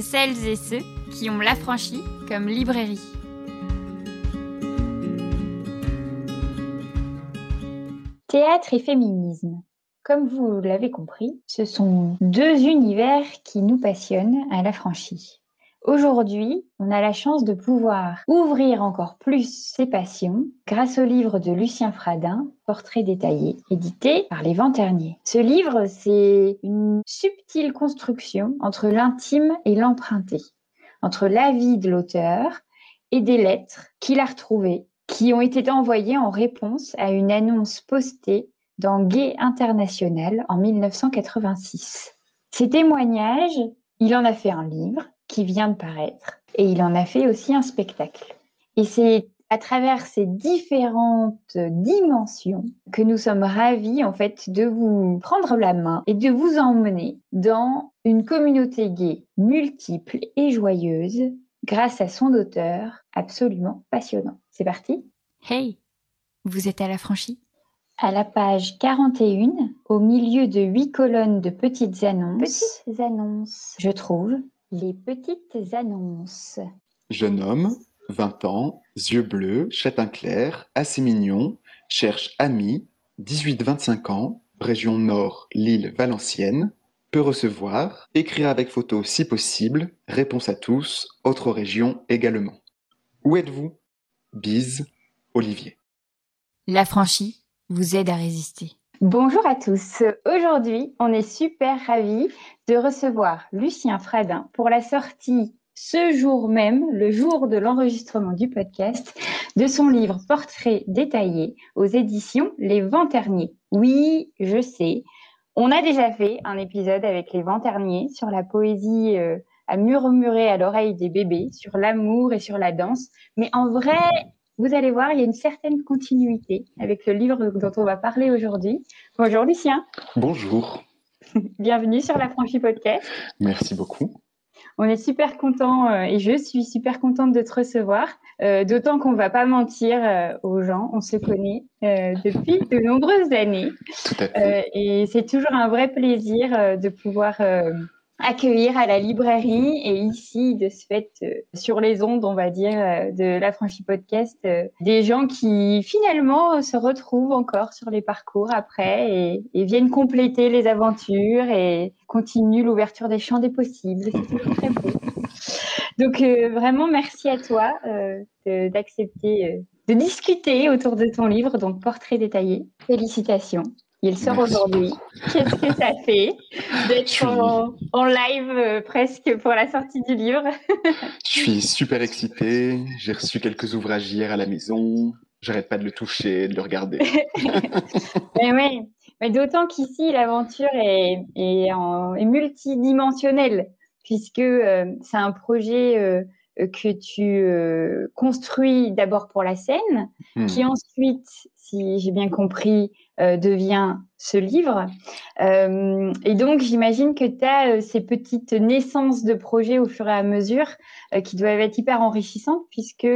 celles et ceux qui ont l'affranchi comme librairie. Théâtre et féminisme. Comme vous l'avez compris, ce sont deux univers qui nous passionnent à l'affranchi. Aujourd'hui, on a la chance de pouvoir ouvrir encore plus ses passions grâce au livre de Lucien Fradin, Portrait détaillé, édité par les Venterniers. Ce livre, c'est une subtile construction entre l'intime et l'emprunté, entre la vie de l'auteur et des lettres qu'il a retrouvées, qui ont été envoyées en réponse à une annonce postée dans Gay International en 1986. Ces témoignages, il en a fait un livre qui vient de paraître. Et il en a fait aussi un spectacle. Et c'est à travers ces différentes dimensions que nous sommes ravis en fait de vous prendre la main et de vous emmener dans une communauté gay multiple et joyeuse grâce à son auteur absolument passionnant. C'est parti. Hey, vous êtes à la franchie? À la page 41, au milieu de huit colonnes de petites annonces, petites annonces, je trouve les petites annonces. Jeune homme, 20 ans, yeux bleus, châtain clair, assez mignon, cherche ami, 18-25 ans, région nord, Lille, Valenciennes, peut recevoir, écrire avec photo si possible, réponse à tous, autre région également. Où êtes-vous? Bise, Olivier. L'affranchi vous aide à résister. Bonjour à tous. Aujourd'hui, on est super ravis de recevoir Lucien Fradin pour la sortie ce jour même, le jour de l'enregistrement du podcast, de son livre Portrait détaillé aux éditions Les Venterniers. Oui, je sais, on a déjà fait un épisode avec Les Venterniers sur la poésie euh, à murmurer à l'oreille des bébés, sur l'amour et sur la danse. Mais en vrai, vous allez voir, il y a une certaine continuité avec le livre dont on va parler aujourd'hui. Bonjour Lucien. Bonjour. Bienvenue sur la Franchie Podcast. Merci beaucoup. On est super content euh, et je suis super contente de te recevoir. Euh, d'autant qu'on ne va pas mentir euh, aux gens, on se connaît depuis de nombreuses années. Tout à fait. et c'est toujours un vrai plaisir de pouvoir accueillir à la librairie et ici, de ce fait, euh, sur les ondes, on va dire, euh, de la franchise podcast, euh, des gens qui finalement se retrouvent encore sur les parcours après et, et viennent compléter les aventures et continuent l'ouverture des champs des possibles. C'est très beau. Donc vraiment, merci à toi d'accepter de discuter autour de ton livre, donc Portrait détaillé. Félicitations. Il sort aujourd'hui. Qu'est-ce que ça fait d'être en, live euh, presque pour la sortie du livre Je suis super excité. J'ai reçu quelques ouvrages hier à la maison. J'arrête pas de le toucher, de le regarder. mais oui, mais d'autant qu'ici l'aventure est, est, est, multidimensionnelle puisque euh, c'est un projet euh, que tu construis d'abord pour la scène, hmm. qui ensuite, si j'ai bien compris, devient ce livre. Euh, et donc, j'imagine que tu as euh, ces petites naissances de projets au fur et à mesure qui doivent être hyper enrichissantes puisque,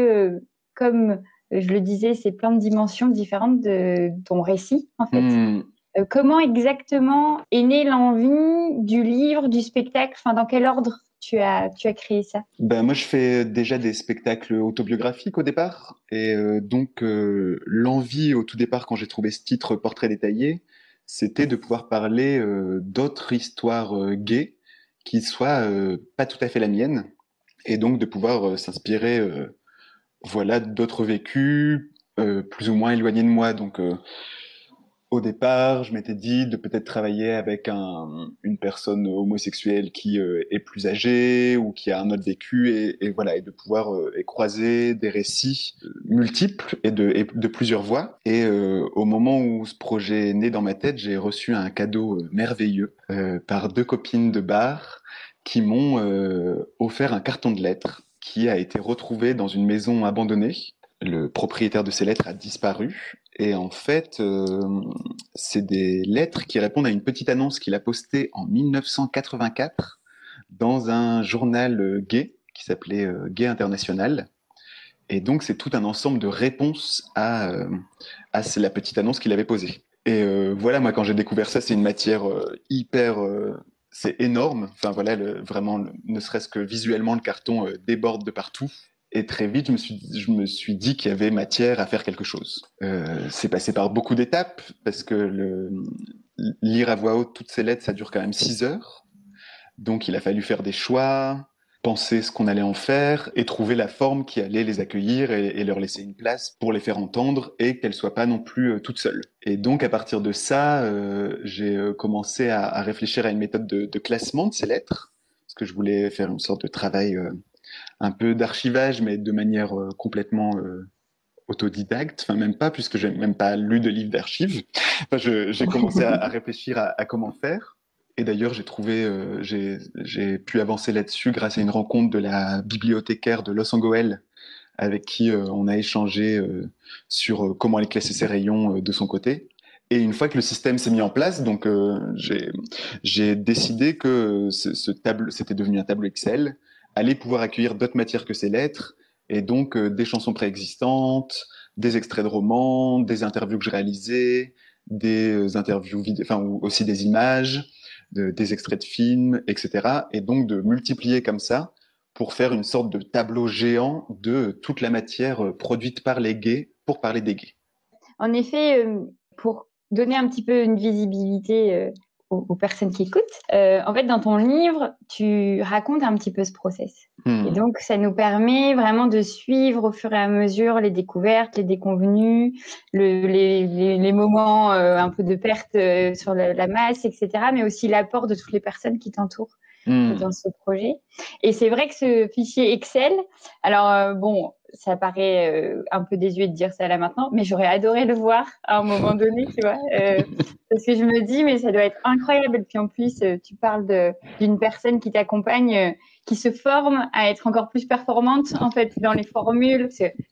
comme je le disais, c'est plein de dimensions différentes de ton récit, en fait. Hmm. comment exactement est née l'envie du livre, du spectacle? Enfin, dans quel ordre tu as, tu as créé ça? Ben, Moi, je fais déjà des spectacles autobiographiques au départ. Et euh, donc, euh, l'envie au tout départ, quand j'ai trouvé ce titre Portrait détaillé, c'était de pouvoir parler euh, d'autres histoires gays qui soient pas tout à fait la mienne. Et donc, de pouvoir s'inspirer voilà, d'autres vécus, plus ou moins éloignés de moi. Donc, au départ, je m'étais dit de peut-être travailler avec un, une personne homosexuelle qui euh, est plus âgée ou qui a un autre vécu et, et voilà et de pouvoir euh, croiser des récits euh, multiples et de, et de plusieurs voix. Et au moment où ce projet est né dans ma tête, j'ai reçu un cadeau merveilleux par deux copines de bar qui m'ont offert un carton de lettres qui a été retrouvé dans une maison abandonnée le propriétaire de ces lettres a disparu. Et en fait, euh, c'est des lettres qui répondent à une petite annonce qu'il a postée en 1984 dans un journal euh, gay qui s'appelait euh, Gay International. Et donc, c'est tout un ensemble de réponses à, à la petite annonce qu'il avait posée. Et voilà, moi, quand j'ai découvert ça, c'est une matière hyper c'est énorme. Enfin voilà, vraiment, ne serait-ce que visuellement, le carton déborde de partout. Et très vite, je me suis, je me suis dit qu'il y avait matière à faire quelque chose. Euh, c'est passé par beaucoup d'étapes parce que lire à voix haute toutes ces lettres, ça dure quand même six heures. Donc, il a fallu faire des choix, penser ce qu'on allait en faire et trouver la forme qui allait les accueillir et, leur laisser une place pour les faire entendre et qu'elles soient pas non plus euh, toutes seules. Et donc à partir de ça, euh, j'ai commencé à, réfléchir à une méthode de, de, classement de ces lettres parce que je voulais faire une sorte de travail un peu d'archivage mais de manière complètement autodidacte, enfin même pas puisque j'ai même pas lu de livre d'archives. Enfin, j'ai commencé à, réfléchir à, comment faire. Et d'ailleurs, j'ai trouvé, euh, j'ai pu avancer là-dessus grâce à une rencontre de la bibliothécaire de Los Angeles avec qui euh, on a échangé euh, sur comment aller classer ses rayons de son côté. Et une fois que le système s'est mis en place, donc j'ai décidé que ce tableau, c'était devenu un tableau Excel, allait pouvoir accueillir d'autres matières que ces lettres, et donc des chansons préexistantes, des extraits de romans, des interviews que je réalisais, des interviews, enfin aussi des images, des extraits de films, etc. Et donc de multiplier comme ça pour faire une sorte de tableau géant de toute la matière euh, produite par les gays pour parler des gays. En effet, euh, pour donner un petit peu une visibilité aux, personnes qui écoutent. Euh, en fait, dans ton livre, tu racontes un petit peu ce process. Hmm. Et donc, ça nous permet vraiment de suivre au fur et à mesure les découvertes, les déconvenus, le, les, les, les, moments euh, un peu de perte euh, sur la, la, masse, etc. Mais aussi l'apport de toutes les personnes qui t'entourent hmm. dans ce projet. Et c'est vrai que ce fichier Excel, alors euh, bon, ça paraît euh, un peu désuet de dire ça là maintenant, mais j'aurais adoré le voir à un moment donné, tu vois, euh, parce que je me dis, mais ça doit être incroyable. Puis en plus, euh, tu parles d'une personne qui t'accompagne, qui se forme à être encore plus performante en fait dans les formules.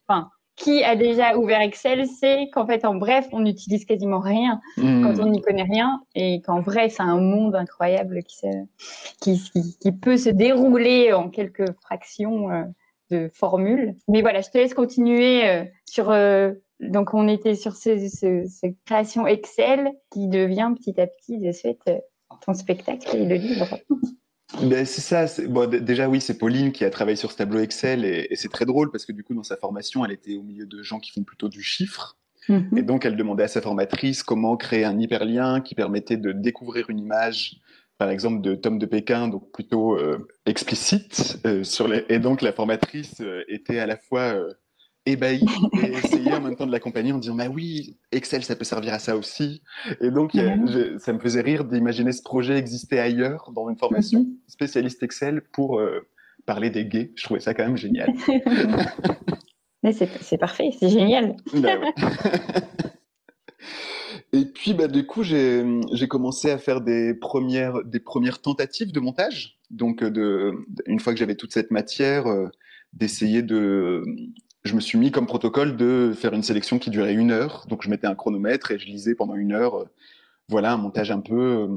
Enfin, qui a déjà ouvert Excel sait qu'en fait, en bref, on n'utilise quasiment rien mmh. quand on n'y connaît rien et qu'en vrai, c'est un monde incroyable qui, qui, qui, qui, peut se dérouler en quelques fractions de formules. Mais voilà, je te laisse continuer euh, sur. Euh, donc, on était sur cette création Excel qui devient petit à petit, de suite, euh, ton spectacle et le livre. Ben, c'est ça. Bon, déjà, oui, c'est Pauline qui a travaillé sur ce tableau Excel et, c'est très drôle parce que du coup, dans sa formation, elle était au milieu de gens qui font plutôt du chiffre. Mm-hmm. Et donc, elle demandait à sa formatrice comment créer un hyperlien qui permettait de découvrir une image par exemple de Tom de Pékin, donc plutôt euh, explicite euh, sur les. Et donc la formatrice euh, était à la fois ébahie et essayait en même temps de l'accompagner en disant bah oui Excel ça peut servir à ça aussi et donc mhm. ça me faisait rire d'imaginer ce projet exister ailleurs dans une formation mhm. spécialiste Excel pour parler des gays je trouvais ça quand même génial c'est parfait c'est génial bah Et puis, bah, du coup, j'ai commencé à faire des premières, des premières tentatives de montage. Donc, euh, de, une fois que j'avais toute cette matière, euh, d'essayer de. Je me suis mis comme protocole de faire une sélection qui durait une heure. Donc, je mettais un chronomètre et je lisais pendant une heure. Euh, voilà, un montage un peu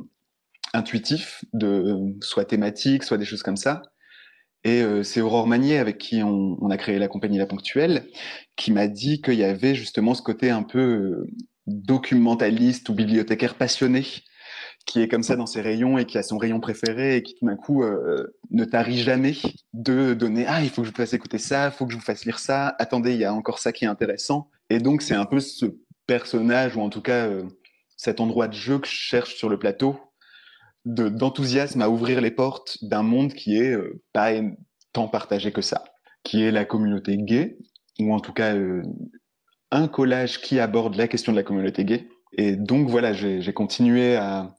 intuitif, de soit thématique, soit des choses comme ça. Et c'est Aurore Magnier, avec qui on, on, a créé la compagnie La Ponctuelle, qui m'a dit qu'il y avait justement ce côté un peu documentaliste ou bibliothécaire passionné qui est comme ça dans ses rayons et qui a son rayon préféré et qui tout d'un coup euh, ne tarit jamais de donner ah il faut que je vous fasse écouter ça, il faut que je vous fasse lire ça, attendez il y a encore ça qui est intéressant. Et donc c'est un peu ce personnage ou en tout cas euh, cet endroit de jeu que je cherche sur le plateau d'enthousiasme à ouvrir les portes d'un monde qui est euh, pas tant partagé que ça, qui est la communauté gay ou en tout cas un collage qui aborde la question de la communauté gay. Et donc voilà, j'ai continué à,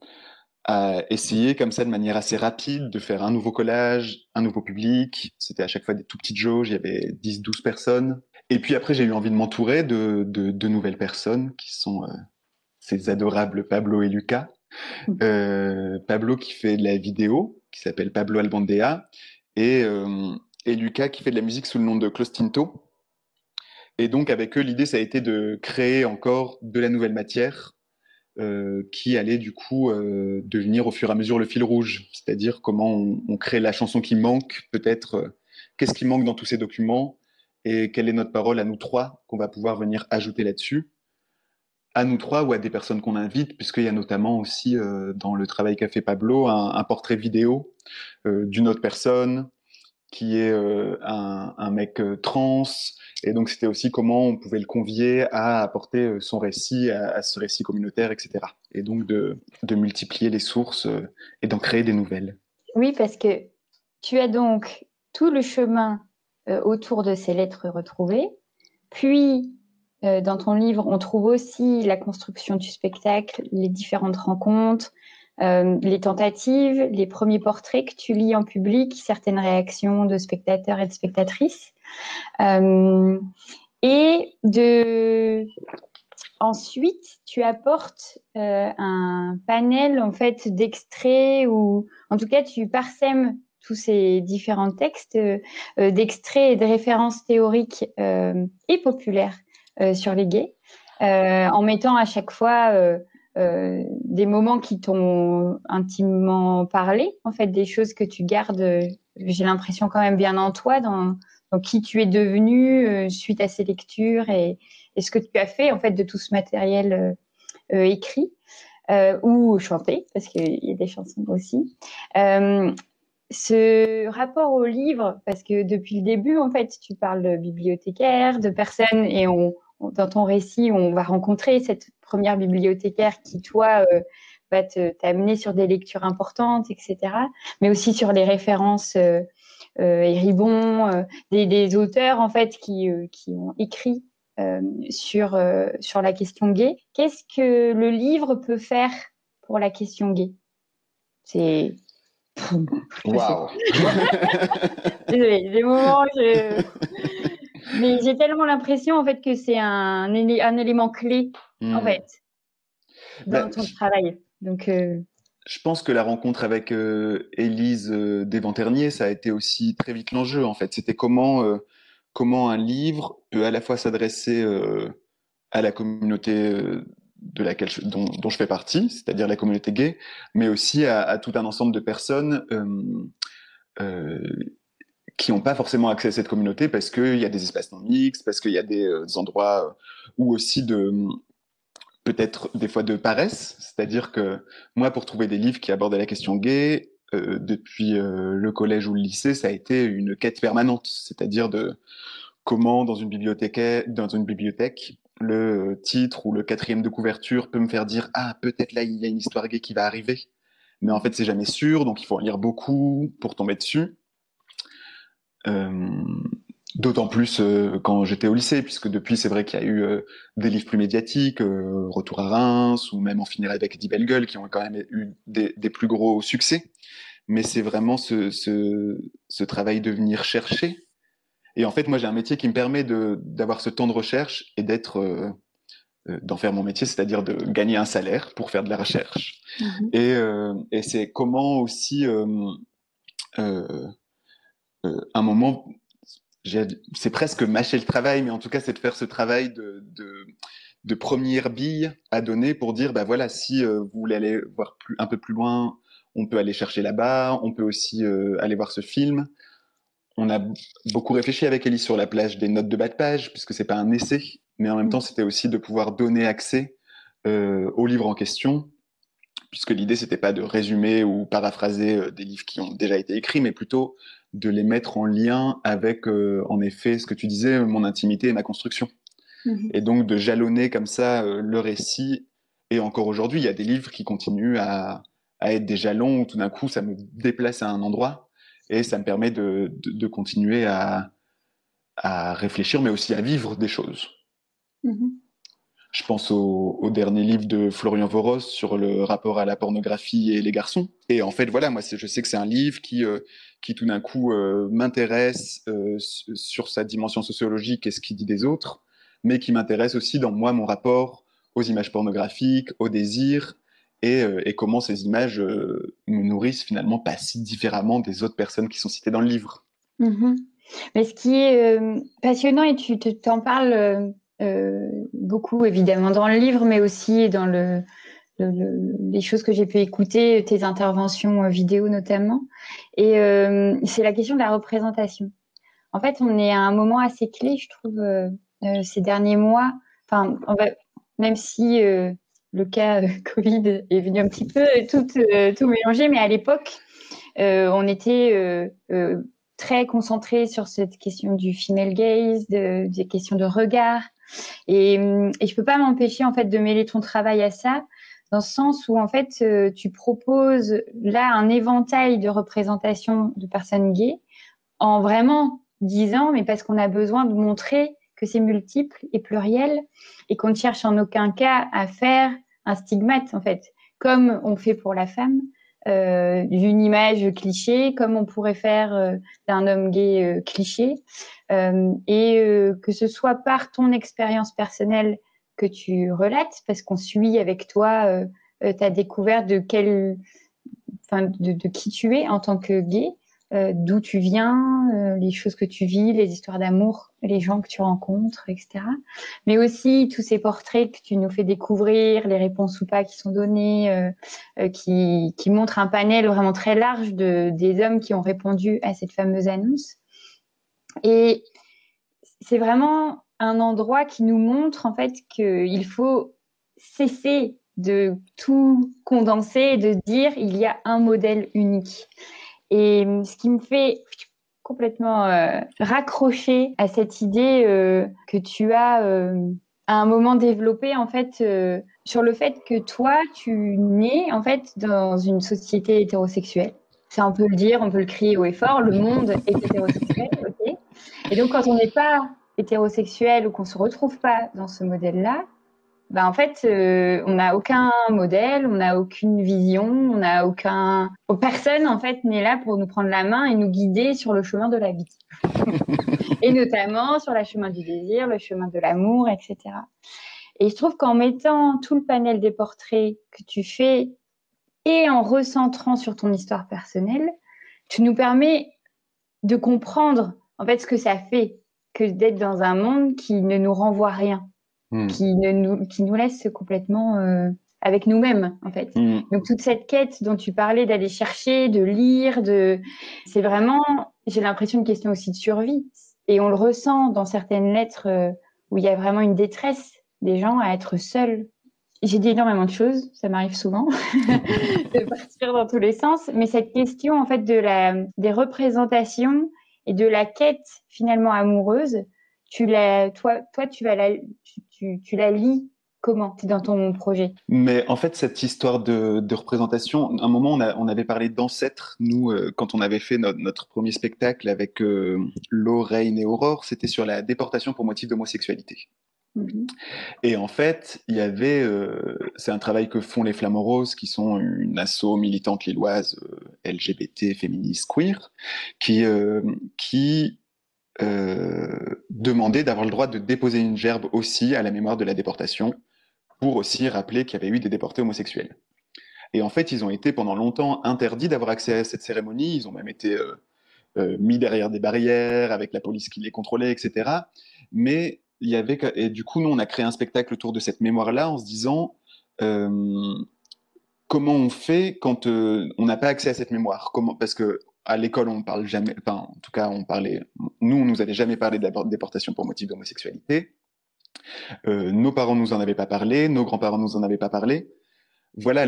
essayer comme ça de manière assez rapide de faire un nouveau collage, un nouveau public. C'était à chaque fois des tout petites jauges, il y avait 10-12 personnes. Et puis après, j'ai eu envie de m'entourer de, de, nouvelles personnes qui sont euh, ces adorables Pablo et Lucas. Mmh. Euh, Pablo qui fait de la vidéo, qui s'appelle Pablo Albandea, et, euh, et Lucas qui fait de la musique sous le nom de Clostinto. Et donc, avec eux, l'idée, ça a été de créer encore de la nouvelle matière euh, qui allait du coup euh, devenir au fur et à mesure le fil rouge. C'est-à-dire comment on, crée la chanson qui manque, peut-être euh, qu'est-ce qui manque dans tous ces documents et quelle est notre parole à nous trois qu'on va pouvoir venir ajouter là-dessus. à nous trois ou à des personnes qu'on invite, puisqu'il y a notamment aussi dans le travail qu'a fait Pablo un, portrait vidéo d'une autre personne qui est un, un, mec trans. Et donc c'était aussi comment on pouvait le convier à apporter son récit à, ce récit communautaire, etc. Et donc de, multiplier les sources et d'en créer des nouvelles. Oui, parce que tu as donc tout le chemin autour de ces lettres retrouvées, puis euh, dans ton livre, on trouve aussi la construction du spectacle, les différentes rencontres, euh, les tentatives, les premiers portraits que tu lis en public, certaines réactions de spectateurs et de spectatrices. Euh, et de... ensuite, tu apportes un panel en fait d'extraits ou en tout cas tu parsèmes tous ces différents textes d'extraits et de références théoriques et populaires euh, sur les gays, euh, en mettant à chaque fois euh, des moments qui t'ont intimement parlé, en fait, des choses que tu gardes, j'ai l'impression quand même bien en toi, dans, qui tu es devenu suite à ces lectures et, ce que tu as fait en fait de tout ce matériel écrit ou chanté, parce qu'il y a des chansons aussi. ce rapport au livre, parce que depuis le début, en fait, tu parles de bibliothécaire, de personnes, et on, dans ton récit, on va rencontrer cette première bibliothécaire qui, toi, euh, va t'amener sur des lectures importantes, etc. Mais aussi sur les références euh, euh et Ribon, euh, des, auteurs en fait qui, qui ont écrit sur sur la question gay. Qu'est-ce que le livre peut faire pour la question gay? C'est Waouh Désolée, des moments je... Mais j'ai tellement l'impression en fait que c'est un, un, élément clé en hmm. fait dans bah, ton travail. Donc euh, je pense que la rencontre avec euh, Élise euh, Desventernier, ça a été aussi très vite l'enjeu en fait. C'était comment euh, comment un livre peut à la fois s'adresser à la communauté de laquelle dont, dont, je fais partie, c'est-à-dire la communauté gay, mais aussi à, à, tout un ensemble de personnes qui n'ont pas forcément accès à cette communauté parce qu'il y a des espaces non mixtes, parce qu'il y a des, euh, endroits euh, où aussi de peut-être des fois de paresse, c'est-à-dire que moi pour trouver des livres qui abordent la question gay, euh, depuis le collège ou le lycée, ça a été une quête permanente, c'est-à-dire de comment dans une bibliothèque, dans une bibliothèque, le titre ou le quatrième de couverture peut me faire dire ah peut-être là il y a une histoire gay qui va arriver, mais en fait c'est jamais sûr, donc il faut en lire beaucoup pour tomber dessus. Euh, d'autant plus euh, quand j'étais au lycée, puisque depuis, c'est vrai qu'il y a eu euh, des livres plus médiatiques, Retour à Reims, ou même En finir avec Eddie Belle qui ont quand même eu des, des plus gros succès. Mais c'est vraiment ce, ce, ce, travail de venir chercher. Et en fait, moi, j'ai un métier qui me permet d'avoir ce temps de recherche et d'être, d'en faire mon métier, c'est-à-dire de gagner un salaire pour faire de la recherche. Mm-hmm. Et, et c'est comment aussi euh, un moment, c'est presque mâcher le travail, mais en tout cas, c'est de faire ce travail de, de, de, première bille à donner pour dire, bah voilà, si euh, vous voulez aller voir plus, un peu plus loin, on peut aller chercher là-bas, on peut aussi euh, aller voir ce film. On a beaucoup réfléchi avec Ellie sur la plage des notes de bas de page, puisque c'est pas un essai, mais en même temps, c'était aussi de pouvoir donner accès au livre en question, puisque l'idée, c'était pas de résumer ou paraphraser des livres qui ont déjà été écrits, mais plutôt de les mettre en lien avec, euh, en effet, ce que tu disais, mon intimité et ma construction. Mhm. Et donc de jalonner comme ça euh, le récit. Et encore aujourd'hui, il y a des livres qui continuent à, être des jalons où tout d'un coup, ça me déplace à un endroit et ça me permet de, continuer à, réfléchir, mais aussi à vivre des choses. Mhm. Je pense au, dernier livre de Florian Voros sur le rapport à la pornographie et les garçons. Et en fait, voilà, moi, je sais que c'est un livre qui, euh, qui tout d'un coup euh, m'intéresse euh, sur sa dimension sociologique et ce qu'il dit des autres, mais qui m'intéresse aussi dans moi mon rapport aux images pornographiques, au désir, et, et comment ces images me nourrissent finalement pas si différemment des autres personnes qui sont citées dans le livre. Mm-hmm. Mais ce qui est passionnant, et tu t'en parles euh, beaucoup évidemment dans le livre, mais aussi dans le, les choses que j'ai pu écouter, tes interventions euh, vidéo notamment. Et euh, c'est la question de la représentation. En fait, on est à un moment assez clé, je trouve, ces derniers mois. Enfin, même si le cas Covid est venu un petit peu tout, tout mélanger, mais à l'époque, on était très concentré sur cette question du female gaze, de, des questions de regard. Et, et je peux pas m'empêcher en fait de mêler ton travail à ça, dans le sens où en fait euh, tu proposes là un éventail de représentations de personnes gays en vraiment disant mais parce qu'on a besoin de montrer que c'est multiple et pluriel et qu'on ne cherche en aucun cas à faire un stigmate en fait. Comme on fait pour la femme euh, d'une image cliché, comme on pourrait faire euh, d'un homme gay euh, cliché, et que ce soit par ton expérience personnelle que tu relates, parce qu'on suit avec toi ta découverte de quel, de, de, qui tu es en tant que gay, euh, d'où tu viens, euh, les choses que tu vis, les histoires d'amour, les gens que tu rencontres, etc. Mais aussi tous ces portraits que tu nous fais découvrir, les réponses ou pas qui sont données, euh, qui, qui montrent un panel vraiment très large de, des hommes qui ont répondu à cette fameuse annonce. Et c'est vraiment un endroit qui nous montre en fait qu'il faut cesser de tout condenser et de dire il y a un modèle unique. Et euh, ce qui me fait complètement euh, raccrocher à cette idée euh, que tu as à un moment développé en fait sur le fait que toi tu nais en fait dans une société hétérosexuelle. Ça on peut le dire, on peut le crier haut et fort, le monde est hétérosexuel. Et donc quand on n'est pas hétérosexuel ou qu'on se retrouve pas dans ce modèle-là, bah, en fait, euh, on n'a aucun modèle, on n'a aucune vision, on n'a aucun. Personne, en fait, n'est là pour nous prendre la main et nous guider sur le chemin de la vie. et notamment sur le chemin du désir, le chemin de l'amour, etc. Et je trouve qu'en mettant tout le panel des portraits que tu fais et en recentrant sur ton histoire personnelle, tu nous permets de comprendre, en fait, ce que ça fait que d'être dans un monde qui ne nous renvoie rien Hmm. qui, nous, qui nous laisse complètement euh, avec nous-mêmes, en fait. Hmm. Donc, toute cette quête dont tu parlais d'aller chercher, de lire, de... c'est vraiment, j'ai l'impression, une question aussi de survie. Et on le ressent dans certaines lettres euh, où il y a vraiment une détresse des gens à être seuls. J'ai dit énormément de choses, ça m'arrive souvent de partir dans tous les sens, mais cette question en fait de la des représentations et de la quête finalement amoureuse, tu la, toi, tu vas la, tu, tu, la lis comment? Dans ton projet? Mais en fait, cette histoire de, de représentation, un moment, on, a, on avait parlé d'ancêtres, nous, euh, quand on avait fait notre premier spectacle avec euh, Lorraine et Aurore, c'était sur la déportation pour motif d'homosexualité. Mhm. Et en fait, il y avait, euh, c'est un travail que font les Flamands Roses, qui sont une asso militante lilloise euh, LGBT, féministe, queer, qui, euh, qui euh, demander d'avoir le droit de déposer une gerbe aussi à la mémoire de la déportation pour aussi rappeler qu'il y avait eu des déportés homosexuels. Et en fait, ils ont été pendant longtemps interdits d'avoir accès à cette cérémonie. Ils ont même été mis derrière des barrières avec la police qui les contrôlait, etc. Mais et du coup, nous, on a créé un spectacle autour de cette mémoire-là en se disant euh, comment on fait quand euh, on n'a pas accès à cette mémoire? Parce que à l'école, on parle jamais, enfin, en tout cas, on parlait, nous, on nous avait jamais parlé de la déportation pour motif d'homosexualité. Euh, nos parents nous en avaient pas parlé, nos grands-parents nous en avaient pas parlé. Voilà,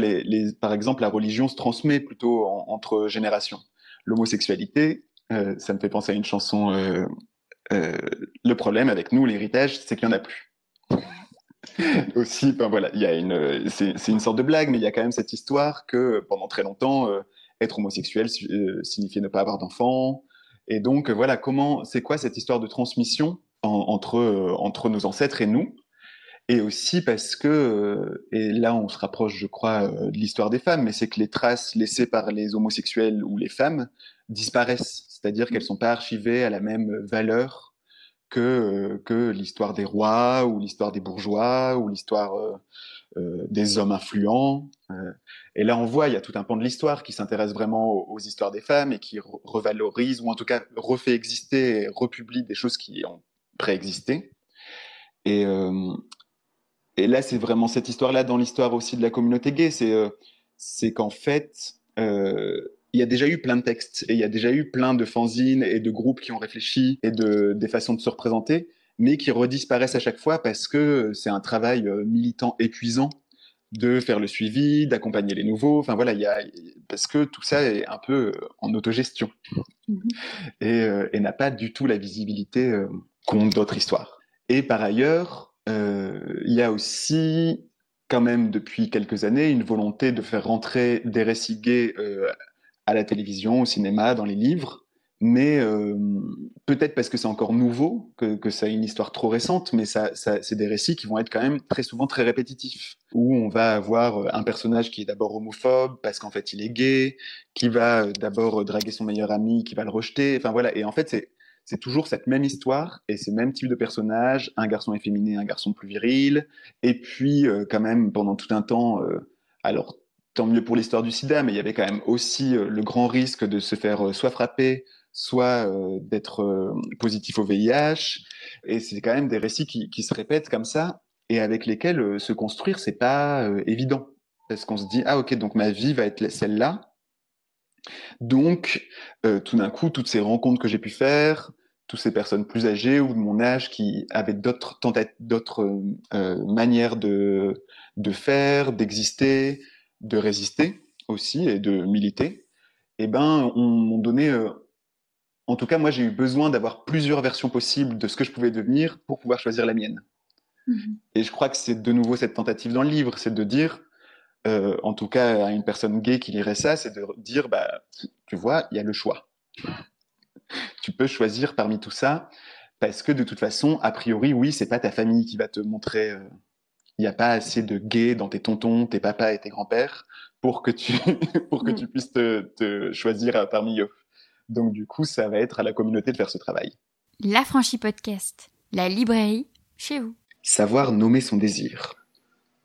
par exemple, la religion se transmet plutôt entre générations. L'homosexualité, ça me fait penser à une chanson. Euh le problème avec nous, l'héritage, c'est qu'il y en a plus. Aussi, ben voilà, il y a une, c'est une sorte de blague, mais il y a quand même cette histoire que pendant très longtemps, euh, être homosexuel euh, signifiait ne pas avoir d'enfant. Et donc, voilà, comment, c'est quoi cette histoire de transmission entre, euh, entre nos ancêtres et nous? Et aussi parce que, euh, et là on se rapproche, je crois, de l'histoire des femmes, mais c'est que les traces laissées par les homosexuels ou les femmes disparaissent, c'est-à-dire qu'elles sont pas archivées à la même valeur que, que l'histoire des rois ou l'histoire des bourgeois ou l'histoire euh, des hommes influents. Euh, et là, on voit, il y a tout un pan de l'histoire qui s'intéresse vraiment aux, histoires des femmes et qui revalorise, ou en tout cas refait exister et republie des choses qui ont préexisté. Et, euh, et là, c'est vraiment cette histoire-là dans l'histoire aussi de la communauté gay. C'est qu'en fait, euh, il y a déjà eu plein de textes et il y a déjà eu plein de fanzines et de groupes qui ont réfléchi et de des façons de se représenter. mais qui redisparaissent à chaque fois parce que c'est un travail militant épuisant de faire le suivi, d'accompagner les nouveaux. Enfin voilà, il y a, parce que tout ça est un peu en autogestion mmh et, n'a pas du tout la visibilité qu'ont d'autres histoires. Et par ailleurs, il y a aussi quand même depuis quelques années une volonté de faire rentrer des récits gays euh, à la télévision, au cinéma, dans les livres, mais euh, peut-être parce que c'est encore nouveau, que, ça a une histoire trop récente, mais ça, c'est des récits qui vont être quand même très souvent très répétitifs, où on va avoir euh, un personnage qui est d'abord homophobe parce qu'en fait il est gay, qui va d'abord draguer son meilleur ami, qui va le rejeter, enfin voilà, et en fait c'est c'est toujours cette même histoire et ce même type de personnage, un garçon efféminé, un garçon plus viril, et puis euh, quand même pendant tout un temps, euh, alors tant mieux pour l'histoire du sida, mais il y avait quand même aussi euh, le grand risque de se faire soit frapper, soit d'être positif au VIH, et c'est quand même des récits qui, se répètent comme ça et avec lesquels se construire c'est pas évident. Parce qu'on se dit ah ok donc ma vie va être celle-là. Donc, euh, tout d'un coup, toutes ces rencontres que j'ai pu faire, toutes ces personnes plus âgées ou de mon âge qui avaient d'autres d'autres euh, manières de faire, d'exister, de résister aussi et de militer, eh ben, on m'ont donné. Euh, en tout cas, moi, j'ai eu besoin d'avoir plusieurs versions possibles de ce que je pouvais devenir pour pouvoir choisir la mienne. Mmh et je crois que c'est de nouveau cette tentative dans le livre, c'est de dire euh, en tout cas à une personne gay qui lirait ça, c'est de dire, bah, tu vois, il y a le choix. tu peux choisir parmi tout ça, parce que de toute façon, a priori, oui, c'est pas ta famille qui va te montrer. Euh, il n'y a pas assez de gays dans tes tontons, tes papas et tes grands-pères pour que tu pour que mm. tu puisses te, choisir parmi eux. Donc du coup, ça va être à la communauté de faire ce travail. La franchise podcast, la librairie chez vous. Savoir nommer son désir,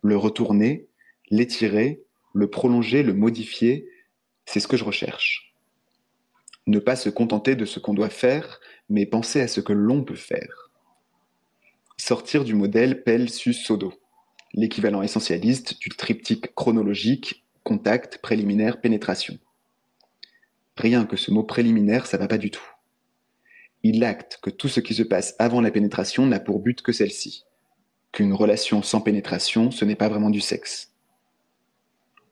le retourner l'étirer, le prolonger, le modifier, c'est ce que je recherche. Ne pas se contenter de ce qu'on doit faire, mais penser à ce que l'on peut faire. Sortir du modèle Pell-Sus-Sodo, l'équivalent essentialiste du triptyque chronologique contact, préliminaire, pénétration. Rien que ce mot préliminaire, ça va pas du tout. Il acte que tout ce qui se passe avant la pénétration n'a pour but que celle-ci. Qu'une relation sans pénétration, ce n'est pas vraiment du sexe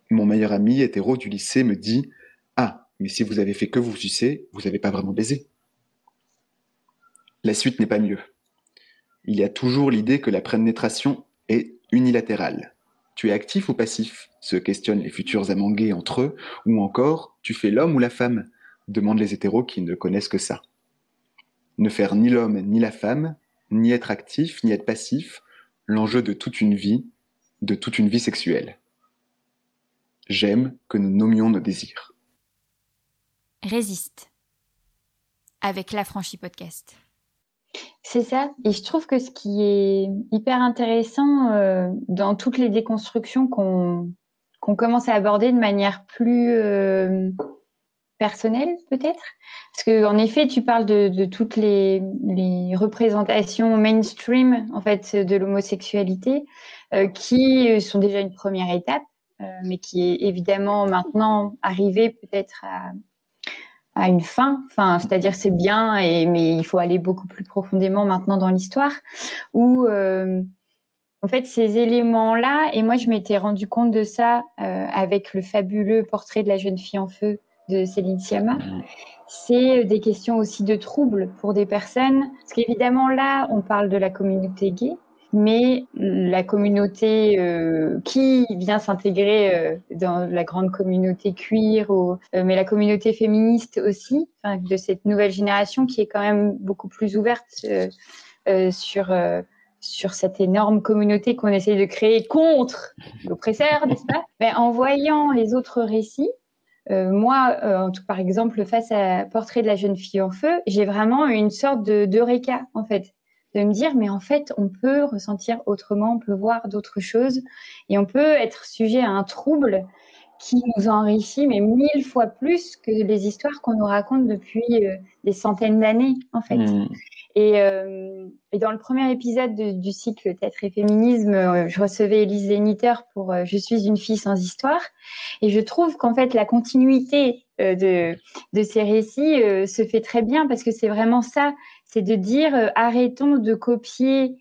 mon meilleur ami hétéro du lycée me dit Ah, mais si vous avez fait que vous sucer, vous n'avez pas vraiment baisé. La suite n'est pas mieux. Il y a toujours l'idée que la pénétration est unilatérale. Tu es actif ou passif? Se questionnent les futurs amants gays entre eux, ou encore Tu fais l'homme ou la femme? demandent les hétéros qui ne connaissent que ça. Ne faire ni l'homme ni la femme, ni être actif, ni être passif, l'enjeu de toute une vie, de toute une vie sexuelle. J'aime que nous nommions nos désirs. Résiste. Avec l'affranchi podcast. C'est ça. Et je trouve que ce qui est hyper intéressant euh, dans toutes les déconstructions qu'on commence à aborder de manière plus euh, personnelle, peut-être. Parce qu'en effet, tu parles de, toutes les, représentations mainstream en fait, de l'homosexualité euh, qui sont déjà une première étape euh, mais qui est évidemment maintenant arrivé peut-être à, à, une fin. Enfin, c'est-à-dire c'est bien, et, mais il faut aller beaucoup plus profondément maintenant dans l'histoire, où euh, en fait ces éléments-là, et moi je m'étais rendu compte de ça euh, avec le fabuleux portrait de la jeune fille en feu de Céline Sciamma. Mmh. C'est des questions aussi de troubles pour des personnes, parce qu'évidemment là, on parle de la communauté gay, mais la communauté euh, qui vient s'intégrer euh, dans la grande communauté queer, ou, euh, mais la communauté féministe aussi, de cette nouvelle génération qui est quand même beaucoup plus ouverte sur sur cette énorme communauté qu'on essaye de créer contre l'oppresseur, n'est-ce pas? Mais En voyant les autres récits, moi, en tout, par exemple, face à Portrait de la jeune fille en feu, j'ai vraiment une sorte de d'eureka, en fait de me dire mais en fait on peut ressentir autrement, on peut voir d'autres choses et on peut être sujet à un trouble qui nous enrichit mais mille fois plus que les histoires qu'on nous raconte depuis euh, des centaines d'années en fait. Mmh. Et, euh, et, dans le premier épisode du cycle Têtre et féminisme, euh, je recevais Elise Zéniter pour Je suis une fille sans histoire et je trouve qu'en fait la continuité de, de ces récits se fait très bien parce que c'est vraiment ça c'est de dire arrêtons de copier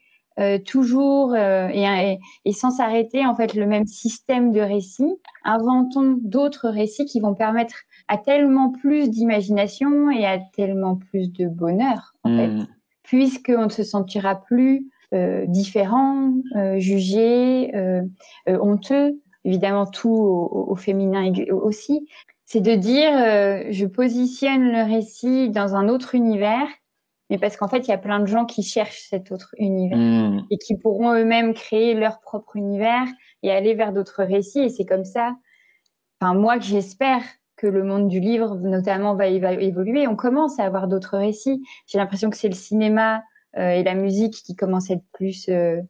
toujours et, et, sans s'arrêter en fait le même système de récits. Inventons d'autres récits qui vont permettre à tellement plus d'imagination et à tellement plus de bonheur en fait, mmh. puisqu'on ne se sentira plus euh, différent, euh, jugé, euh, honteux, évidemment tout au, féminin aussi. C'est de dire, je positionne le récit dans un autre univers, mais parce qu'en fait, il y a plein de gens qui cherchent cet autre univers mmh. et qui pourront eux-mêmes créer leur propre univers et aller vers d'autres récits. Et c'est comme ça, enfin moi que j'espère que le monde du livre notamment va évoluer. On commence à avoir d'autres récits. J'ai l'impression que c'est le cinéma euh, et la musique qui commence à être plus euh,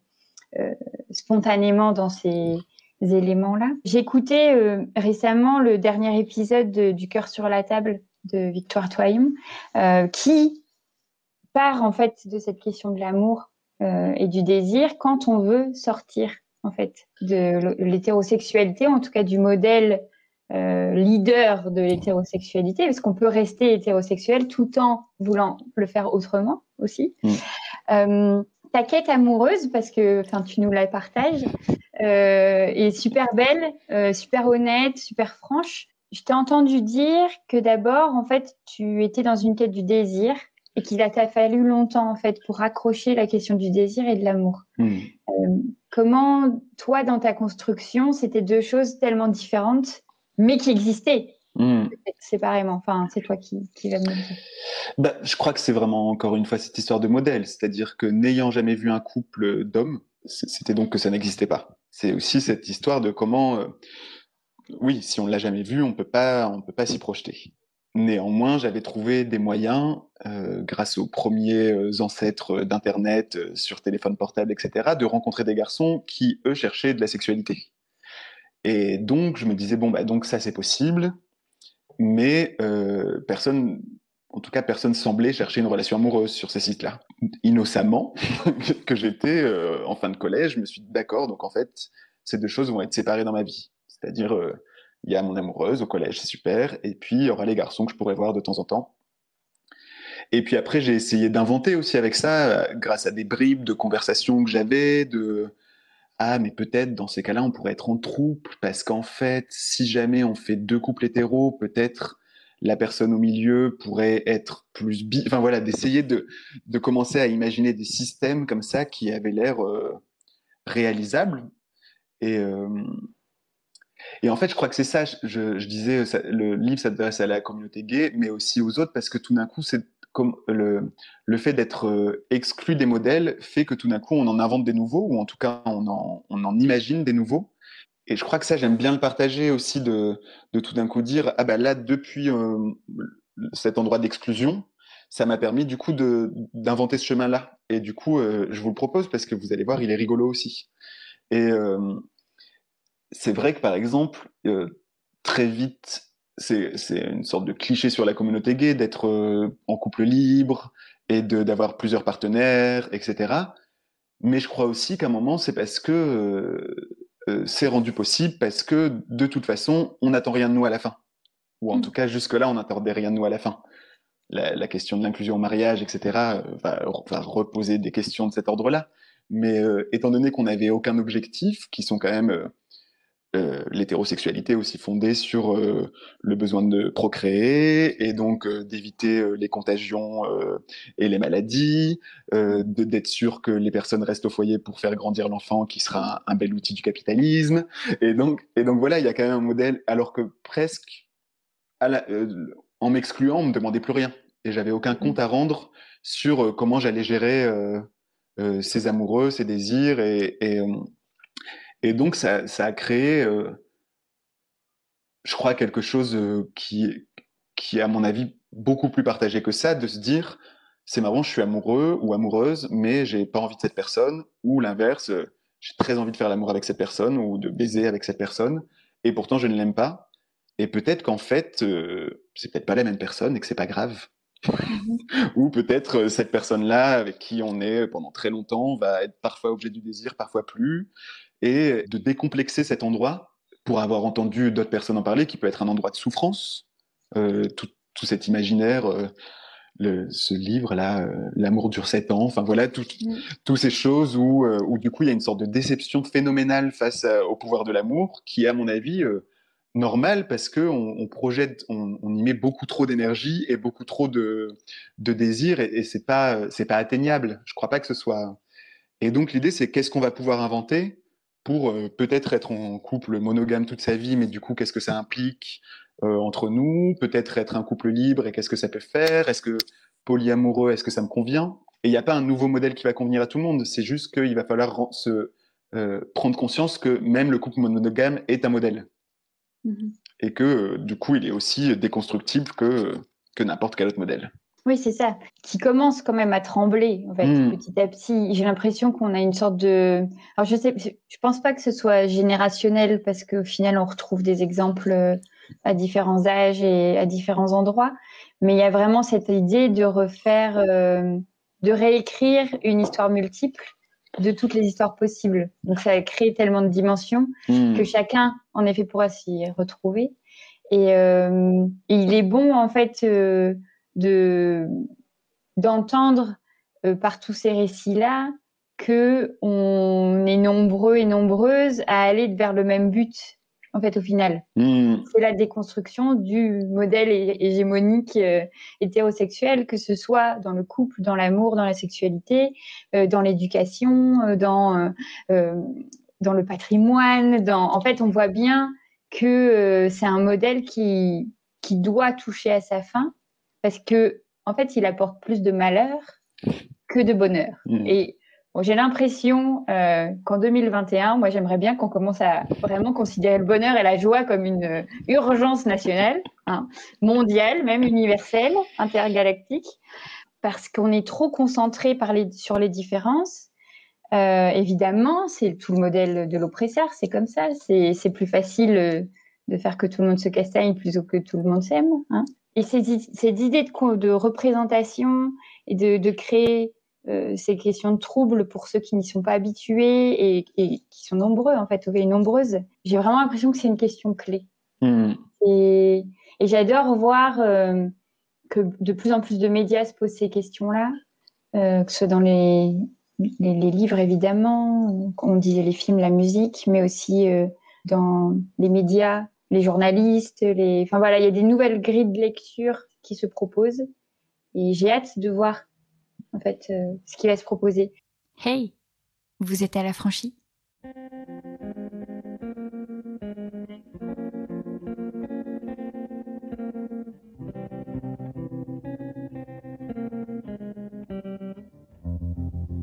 euh, spontanément dans ces éléments-là. J'ai écouté récemment le dernier épisode du Cœur sur la table de Victoire Toyon, qui part en fait de cette question de l'amour et du désir quand on veut sortir en fait de l'hétérosexualité, en tout cas du modèle leader de l'hétérosexualité, parce qu'on peut rester hétérosexuel tout en voulant le faire autrement aussi. Mm. Euh, ta quête amoureuse, parce que tu nous la partages, euh, est super belle, euh, super honnête, super franche. Je t'ai entendu dire que d'abord, en fait, tu étais dans une quête du désir et qu'il a fallu longtemps, en fait, pour accrocher la question du désir et de l'amour. Mm. comment, toi, dans ta construction, c'était deux choses tellement différentes, mais qui existaient Hmm. séparément. Enfin, c'est toi qui, qui vas me dire. Bah, je crois que c'est vraiment encore une fois cette histoire de modèle, c'est-à-dire que n'ayant jamais vu un couple d'hommes, c'était donc que ça n'existait pas. C'est aussi cette histoire de comment, euh, oui, si on l'a jamais vu, on peut pas, on peut pas s'y projeter. Néanmoins, j'avais trouvé des moyens, euh, grâce aux premiers euh, ancêtres d'Internet, sur téléphone portable, etc., de rencontrer des garçons qui, eux, cherchaient de la sexualité. Et donc, je me disais, bon, bah, donc ça, c'est possible mais euh, personne, en tout cas, personne semblait chercher une relation amoureuse sur ces sites-là. Innocemment, que j'étais euh, en fin de collège, je me suis dit d'accord, donc en fait, ces deux choses vont être séparées dans ma vie. C'est-à-dire, euh, il y a mon amoureuse au collège, c'est super, et puis il y aura les garçons que je pourrais voir de temps en temps. Et puis après, j'ai essayé d'inventer aussi avec ça, grâce à des bribes de conversations que j'avais, de ah, mais peut-être dans ces cas-là, on pourrait être en troupe, parce qu'en fait, si jamais on fait deux couples hétéros, peut-être la personne au milieu pourrait être plus bi. Enfin voilà, d'essayer de, de commencer à imaginer des systèmes comme ça qui avaient l'air euh, réalisables. Et, euh, et en fait, je crois que c'est ça, je, disais, le livre s'adresse à la communauté gay, mais aussi aux autres, parce que tout d'un coup, c'est comme le, le fait d'être euh, exclu des modèles fait que tout d'un coup, on en invente des nouveaux, ou en tout cas, on en, on en imagine des nouveaux. Et je crois que ça, j'aime bien le partager aussi de, de tout d'un coup dire, ah ben là, depuis euh, cet endroit d'exclusion, ça m'a permis du coup d'inventer ce chemin-là. Et du coup, euh, je vous le propose parce que vous allez voir, il est rigolo aussi. Et c'est vrai que par exemple, très vite, c'est une sorte de cliché sur la communauté gay d'être euh, en couple libre et d'avoir plusieurs partenaires, etc. Mais je crois aussi qu'à un moment, c'est parce que euh, euh, c'est rendu possible, parce que de toute façon, on n'attend rien de nous à la fin. Ou en mm. tout cas, jusque-là, on n'attendait rien de nous à la fin. La, question de l'inclusion au mariage, etc., va, va, reposer des questions de cet ordre-là. Mais étant donné qu'on n'avait aucun objectif, qui sont quand même euh, l'hétérosexualité aussi fondée sur euh, le besoin de procréer et donc euh, d'éviter les contagions et les maladies, d'être sûr que les personnes restent au foyer pour faire grandir l'enfant qui sera un, bel outil du capitalisme. Et donc, et donc voilà, il y a quand même un modèle, alors que presque en m'excluant, on me demandait plus rien et j'avais aucun mmh. compte à rendre sur comment j'allais gérer ses amoureux, ses désirs et, et et donc, ça, ça a créé, euh, je crois, quelque chose euh, qui, qui est, à mon avis, beaucoup plus partagé que ça, de se dire, c'est marrant, je suis amoureux ou amoureuse, mais j'ai pas envie de cette personne, ou l'inverse, euh, j'ai très envie de faire l'amour avec cette personne ou de baiser avec cette personne, et pourtant je ne l'aime pas. Et peut-être qu'en fait, c'est peut-être pas la même personne et que c'est pas grave. Ou peut-être cette personne-là avec qui on est pendant très longtemps va être parfois objet du désir, parfois plus, et de décomplexer cet endroit pour avoir entendu d'autres personnes en parler, qui peut être un endroit de souffrance, euh, tout, tout, cet imaginaire, euh, ce livre-là, euh, L'amour dure sept ans. Enfin voilà, toutes mm. ces choses où, où du coup il y a une sorte de déception phénoménale face au pouvoir de l'amour, qui est à mon avis normal parce que on, projette, on, y met beaucoup trop d'énergie et beaucoup trop de, de désir et, et c'est pas c'est pas atteignable. Je crois pas que ce soit. Et donc l'idée c'est qu'est-ce qu'on va pouvoir inventer pour peut-être être en couple monogame toute sa vie, mais du coup qu'est-ce que ça implique euh, entre nous, peut-être être un couple libre et qu'est-ce que ça peut faire, est-ce que polyamoureux, est-ce que ça me convient? Et il n'y a pas un nouveau modèle qui va convenir à tout le monde, c'est juste qu'il va falloir se euh, prendre conscience que même le couple monogame est un modèle. Mm-hmm. Et que euh, du coup, il est aussi déconstructible que, que n'importe quel autre modèle. Oui, c'est ça. Qui commence quand même à trembler, en fait, mm. petit à petit. J'ai l'impression qu'on a une sorte de. Alors, je sais, je pense pas que ce soit générationnel parce qu'au final, on retrouve des exemples à différents âges et à différents endroits. Mais il y a vraiment cette idée de refaire, euh, de réécrire une histoire multiple de toutes les histoires possibles. Donc ça crée tellement de dimensions hmm. que chacun, en effet, pourra s'y retrouver. Et, euh, il est bon, en fait, euh, de d'entendre par tous ces récits-là que on est nombreux et nombreuses à aller vers le même but en fait, au final. Hmm. C'est la déconstruction du modèle hégémonique euh, hétérosexuel, que ce soit dans le couple, dans l'amour, dans la sexualité, euh, dans l'éducation, euh, dans, dans le patrimoine. Dans... En fait, on voit bien que c'est un modèle qui, qui doit toucher à sa fin parce que, en fait, il apporte plus de malheur que de bonheur. Hmm. Et j'ai l'impression euh, qu'en 2021, moi, j'aimerais bien qu'on commence à vraiment considérer le bonheur et la joie comme une euh, urgence nationale, hein, mondiale, même universelle, intergalactique, parce qu'on est trop concentré par les, sur les différences. Euh, évidemment, c'est tout le modèle de l'oppresseur, c'est comme ça. C'est plus facile de faire que tout le monde se castagne plutôt que tout le monde s'aime. Hein. Et ces, ces idées de, de représentation et de, de créer euh, ces questions de troubles pour ceux qui n'y sont pas habitués et, qui sont nombreux en fait, et nombreuses. J'ai vraiment l'impression que c'est une question clé. Hmm. Et, j'adore voir euh, que de plus en plus de médias se posent ces questions-là, euh, que ce soit dans les, les, livres évidemment, on disait les films, la musique, mais aussi dans les médias, les journalistes, les... Enfin voilà, il y a des nouvelles grilles de lecture qui se proposent. Et j'ai hâte de voir en fait, euh, ce qui va se proposer. Hey, vous êtes à la franchie?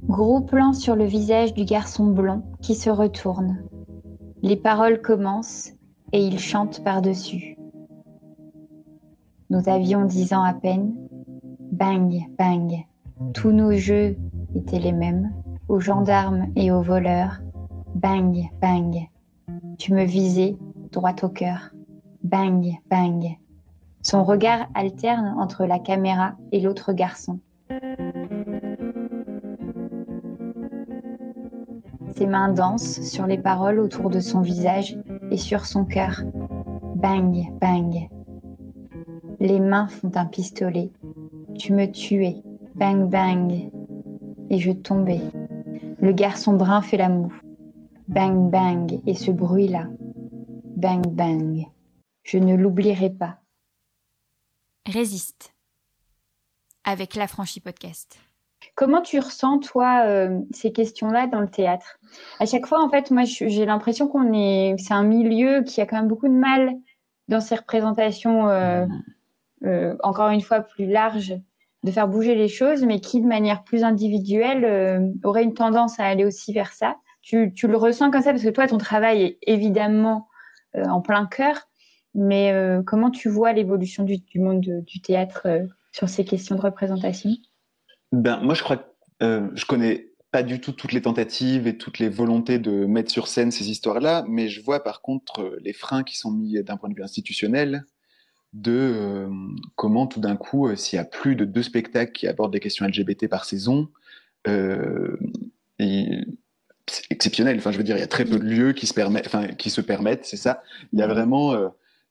Gros plan sur le visage du garçon blond qui se retourne. Les paroles commencent et il chante par-dessus. Nous avions dix ans à peine. Bang, bang, tous nos jeux étaient les mêmes, aux gendarmes et aux voleurs. Bang, bang. Tu me visais droit au cœur. Bang, bang. Son regard alterne entre la caméra et l'autre garçon. Ses mains dansent sur les paroles autour de son visage et sur son cœur. Bang, bang. Les mains font un pistolet. Tu me tuais. Bang bang. Et je tombais. Le garçon brun fait la moue. Bang bang. Et ce bruit-là. Bang bang. Je ne l'oublierai pas. Résiste. Avec l'affranchi podcast. Comment tu ressens, toi, euh, ces questions-là dans le théâtre? À chaque fois, en fait, moi, j'ai l'impression qu'on est, c'est un milieu qui a quand même beaucoup de mal dans ses représentations, euh, euh, encore une fois, plus larges de faire bouger les choses, mais qui, de manière plus individuelle, aurait une tendance à aller aussi vers ça. Tu, le ressens comme ça parce que toi, ton travail est évidemment en plein cœur, mais comment tu vois l'évolution du, monde du théâtre sur ces questions de représentation? Ben, Moi, je crois que je connais pas du tout toutes les tentatives et toutes les volontés de mettre sur scène ces histoires-là, mais je vois par contre les freins qui sont mis d'un point de vue institutionnel, de euh, comment tout d'un coup, euh, s'il y a plus de deux spectacles qui abordent des questions LGBT par saison, euh, c'est exceptionnel. Enfin, je veux dire, il y a très peu de lieux qui se permettent, enfin, qui se permettent, c'est ça. Il y a vraiment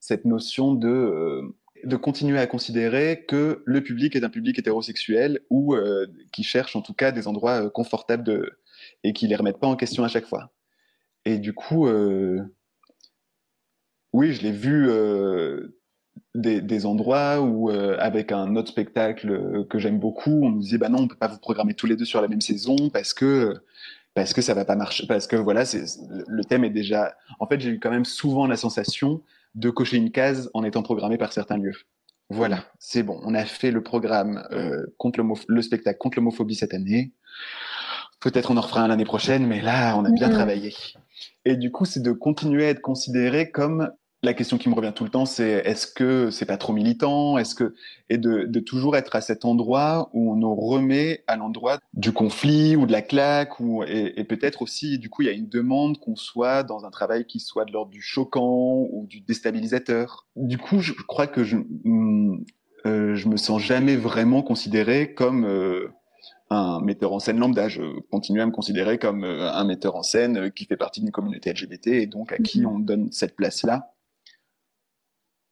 cette notion de de continuer à considérer que le public est un public hétérosexuel ou euh, qui cherche en tout cas des endroits euh, confortables et qui les remettent pas en question à chaque fois. Et du coup, euh, oui, je l'ai vu des, endroits où, avec un autre spectacle que j'aime beaucoup, on nous disait bah non, on peut pas vous programmer tous les deux sur la même saison parce que parce que ça va pas marcher, parce que voilà, le thème est déjà. En fait, j'ai eu quand même souvent la sensation de cocher une case en étant programmé par certains lieux. Voilà, c'est bon, on a fait le programme euh, contre le spectacle contre l'homophobie cette année. Peut-être on en refera un l'année prochaine, mais là, on a bien travaillé. Et du coup, c'est de continuer à être considéré comme la question qui me revient tout le temps, c'est est-ce que c'est pas trop militant? Est-ce que et de, de, toujours être à cet endroit où on nous remet à l'endroit du conflit ou de la claque ou et, et peut-être aussi du coup il y a une demande qu'on soit dans un travail qui soit de l'ordre du choquant ou du déstabilisateur. Du coup, je crois que je mm, euh, je me sens jamais vraiment considéré comme euh, un metteur en scène lambda. Je continue à me considérer comme euh, un metteur en scène euh, qui fait partie d'une communauté LGBT et donc à qui mm-hmm. on donne cette place-là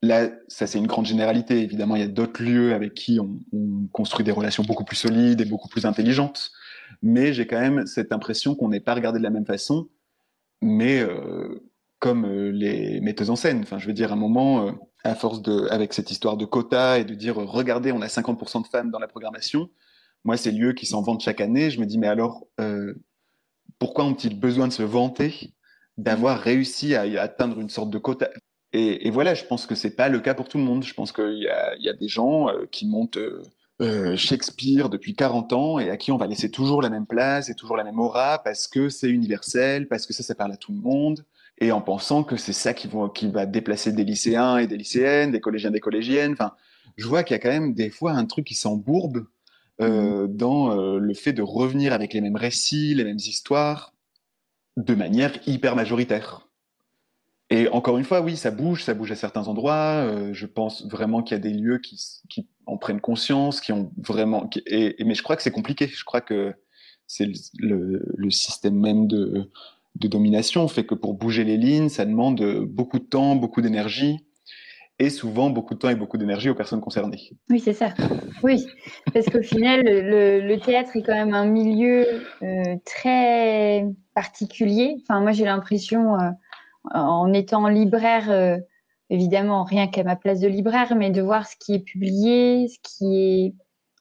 Là, ça c'est une grande généralité. Évidemment, il y a d'autres lieux avec qui on, on, construit des relations beaucoup plus solides et beaucoup plus intelligentes. Mais j'ai quand même cette impression qu'on n'est pas regardé de la même façon, mais euh, comme euh, les metteuses en scène. Je veux dire, à un moment, euh, à force avec cette histoire de quotas et de dire, regardez, on a 50% de femmes dans la programmation. Moi, ces lieux qui s'en vantent chaque année, je me dis, mais alors, pourquoi ont-ils besoin de se vanter d'avoir réussi à atteindre une sorte de quota? Et, et, voilà, je pense que c'est pas le cas pour tout le monde. Je pense qu'il y a, il y a des gens euh, qui montent euh, euh Shakespeare depuis 40 ans et à qui on va laisser toujours la même place et toujours la même aura parce que c'est universel, parce que ça, ça parle à tout le monde. Et en pensant que c'est ça qui, vont, qui va déplacer des lycéens et des lycéennes, des collégiens, des collégiennes. Enfin, je vois qu'il y a quand même des fois un truc qui s'embourbe euh, mmh. dans le fait de revenir avec les mêmes récits, les mêmes histoires, de manière hyper majoritaire. Et encore une fois, oui, ça bouge, ça bouge à certains endroits. Euh, je pense vraiment qu'il y a des lieux qui, en prennent conscience, qui ont vraiment. Mais je crois que c'est compliqué. Je crois que c'est le, système même de, de domination fait que pour bouger les lignes, ça demande beaucoup de temps, beaucoup d'énergie et souvent beaucoup de temps et beaucoup d'énergie aux personnes concernées. Oui, c'est ça. Oui, parce qu'au final, le, le, théâtre est quand même un milieu euh, très particulier. Enfin, moi, j'ai l'impression, euh, en étant libraire, euh, évidemment, rien qu'à ma place de libraire, mais de voir ce qui est publié, ce qui est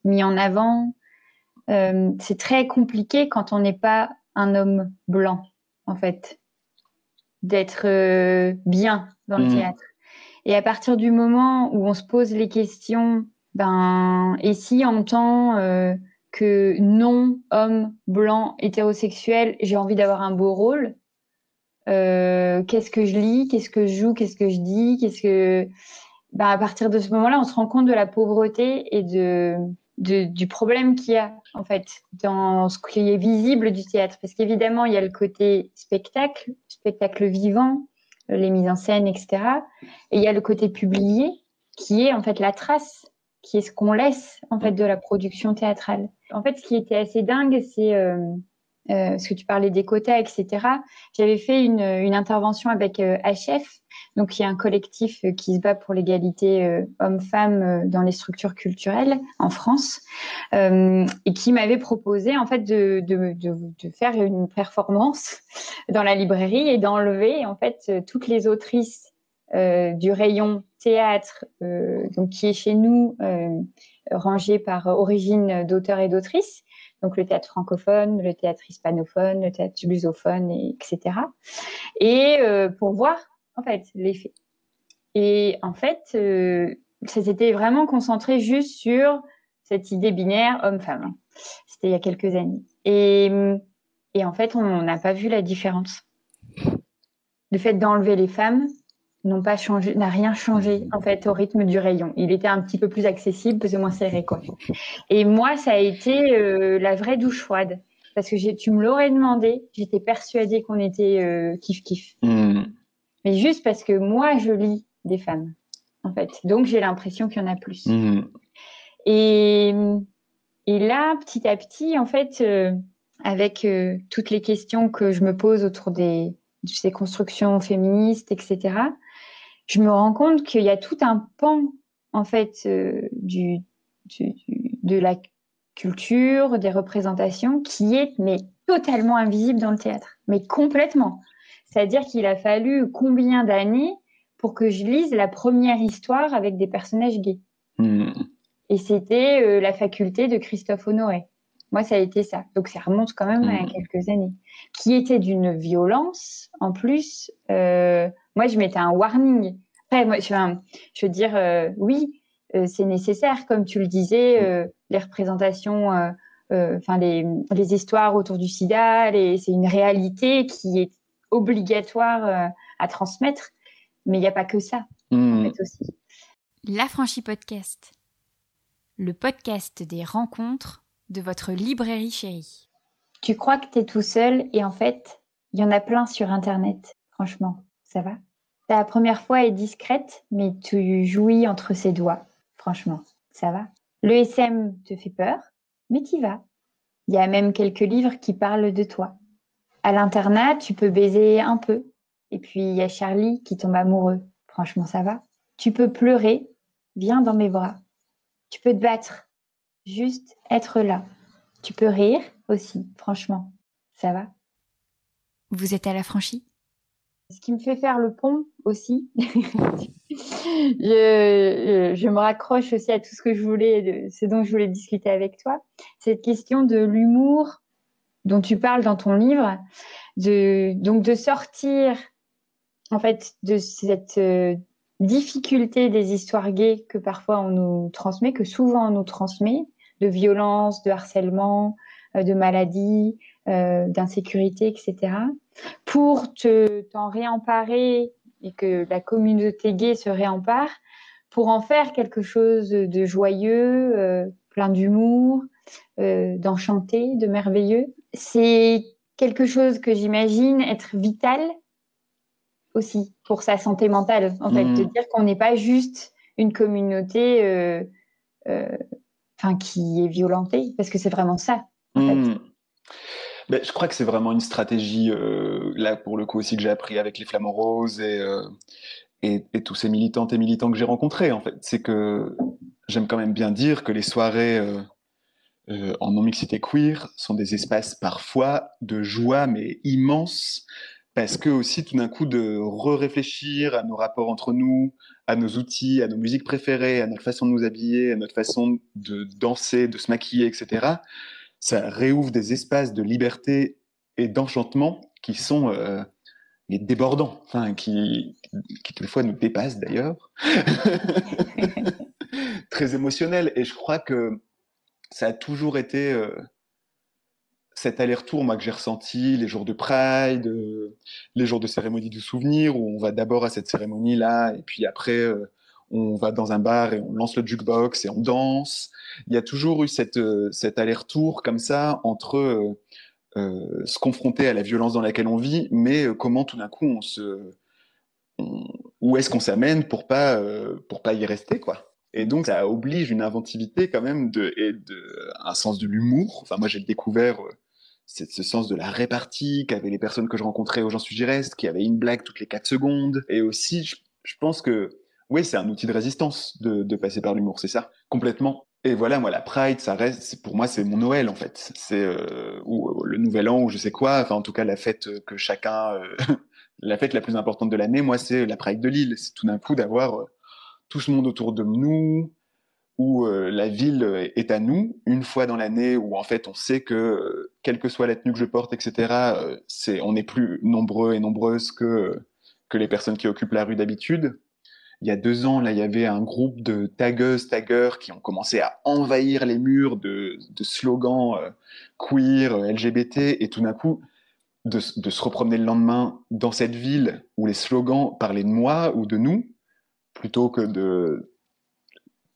mis en avant. Euh, c'est très compliqué quand on n'est pas un homme blanc, en fait, d'être euh, bien dans le mmh. théâtre. Et à partir du moment où on se pose les questions, ben, et si en tant euh, que non homme blanc hétérosexuel, j'ai envie d'avoir un beau rôle, euh, qu'est-ce que je lis, qu'est-ce que je joue, qu'est-ce que je dis, qu'est-ce que bah, à partir de ce moment-là, on se rend compte de la pauvreté et de, de du problème qu'il y a en fait dans ce qui est visible du théâtre, parce qu'évidemment il y a le côté spectacle, spectacle vivant, les mises en scène, etc. Et il y a le côté publié qui est en fait la trace, qui est ce qu'on laisse en fait de la production théâtrale. En fait, ce qui était assez dingue, c'est euh, parce que tu parlais des quotas, etc. J'avais fait une, intervention avec euh, HF, donc qui est un collectif euh, qui se bat pour l'égalité euh, homme-femme dans les structures culturelles en France, et qui m'avait proposé en fait de, faire une performance dans la librairie et d'enlever en fait toutes les autrices du rayon théâtre, donc qui est chez nous rangé par origine d'auteurs et d'autrices donc le théâtre francophone, le théâtre hispanophone, le théâtre lusophone, et, etc. Et euh, pour voir en fait l'effet. Et en fait, euh, ça s'était vraiment concentré juste sur cette idée binaire homme-femme. C'était il y a quelques années. Et, et en fait, on n'a pas vu la différence. Le fait d'enlever les femmes, n'ont pas changé, n'a rien changé en fait au rythme du rayon. Il était un petit peu plus accessible, plus ou moins serré quoi. Et moi, ça a été euh, la vraie douche froide parce que tu me l'aurais demandé, j'étais persuadée qu'on était euh, kiff kiff. Mmh. Mais juste parce que moi, je lis des femmes en fait, donc j'ai l'impression qu'il y en a plus. Mmh. Et et là, petit à petit, en fait, euh, avec euh, toutes les questions que je me pose autour des de ces constructions féministes, etc je me rends compte qu'il y a tout un pan en fait du, de la culture, des représentations qui est mais totalement invisible dans le théâtre, mais complètement. C'est-à-dire qu'il a fallu combien d'années pour que je lise la première histoire avec des personnages gays? Hmm. Et c'était euh, la faculté de Christophe Honoré. Moi, ça a été ça. Donc, ça remonte quand même à hmm. quelques années. Qui était d'une violence, en plus. Euh, moi, je mettais un warning. Après, moi, je, je veux dire, euh, oui, c'est nécessaire, comme tu le disais, les représentations, enfin, les, les, histoires autour du sida, c'est une réalité qui est obligatoire à transmettre. Mais il n'y a pas que ça, en fait aussi. L'Affranchi Podcast, le podcast des rencontres de votre librairie chérie. Tu crois que tu es tout seul et en fait, il y en a plein sur Internet. Franchement, ça va? Ta première fois est discrète, mais tu jouis entre ses doigts. Franchement, ça va? Le SM te fait peur, mais t'y vas. Il y a même quelques livres qui parlent de toi. À l'internat, tu peux baiser un peu, et puis il y a Charlie qui tombe amoureux. Franchement, ça va? Tu peux pleurer, viens dans mes bras. Tu peux te battre, juste être là. Tu peux rire aussi, franchement, ça va? Vous êtes à la franchie Ce qui me fait faire le pont aussi, je, me raccroche aussi à tout ce que je voulais, ce dont je voulais discuter avec toi, cette question de l'humour dont tu parles dans ton livre, de, donc de sortir en fait, de cette euh, difficulté des histoires gays que parfois on nous transmet, que souvent on nous transmet, de violence, de harcèlement, euh, de maladie, euh, d'insécurité, etc. Pour te t'en réemparer et que la communauté gay se réempare, pour en faire quelque chose de joyeux, plein d'humour, d'enchanté, de merveilleux. C'est quelque chose que j'imagine être vital aussi pour sa santé mentale, en fait, de mm. dire qu'on n'est pas juste une communauté euh, euh, qui est violentée, parce que c'est vraiment ça, en fait. Ben, je crois que c'est vraiment une stratégie, euh, là pour le coup aussi que j'ai appris avec les Flamands Roses et, et, et, tous ces militantes et militants que j'ai rencontrés, en fait. C'est que j'aime quand même bien dire que les soirées en non-mixité queer sont des espaces parfois de joie, mais immense, parce que aussi tout d'un coup de re-réfléchir à nos rapports entre nous, à nos outils, à nos musiques préférées, à notre façon de nous habiller, à notre façon de danser, de se maquiller, etc. Ça réouvre des espaces de liberté et d'enchantement qui sont euh, débordants, enfin qui, qui quelquefois nous dépassent d'ailleurs, très émotionnels. Et je crois que ça a toujours été euh, cet aller-retour que j'ai ressenti les jours de Pride, euh, les jours de cérémonie du souvenir où on va d'abord à cette cérémonie là et puis après on va dans un bar et on lance le jukebox et on danse. Il y a toujours eu cette, euh, cet aller-retour comme ça entre se confronter à la violence dans laquelle on vit, mais comment tout d'un coup on se où est-ce qu'on s'amène pour pas pour pas y rester quoi. Et donc, ça oblige une inventivité quand même de, et de, un sens de l'humour. Enfin, moi, j'ai découvert ce sens de la répartie qu'avaient les personnes que je rencontrais aux gens Suggirest, qui avaient une blague toutes les 4 secondes. Et aussi, je, pense que, oui, c'est un outil de résistance de, passer par l'humour, c'est ça, complètement. Et voilà, moi, la Pride, ça reste, pour moi, c'est mon Noël, en fait. C'est, euh, ou euh, le Nouvel An, ou je sais quoi. Enfin, en tout cas, la fête que chacun, euh, la fête la plus importante de l'année, moi, c'est la Pride de Lille. C'est tout d'un coup d'avoir euh, tout ce monde autour de nous, où euh, la ville est à nous une fois dans l'année, où en fait on sait que euh, quelle que soit la tenue que je porte, etc., euh, c'est on est plus nombreux et nombreuses que que les personnes qui occupent la rue d'habitude. Il y a deux ans, là, il y avait un groupe de tagueuses, taggeurs qui ont commencé à envahir les murs de, de slogans queer, LGBT, et tout d'un coup, de, de, se repromener le lendemain dans cette ville où les slogans parlaient de moi ou de nous, plutôt que de,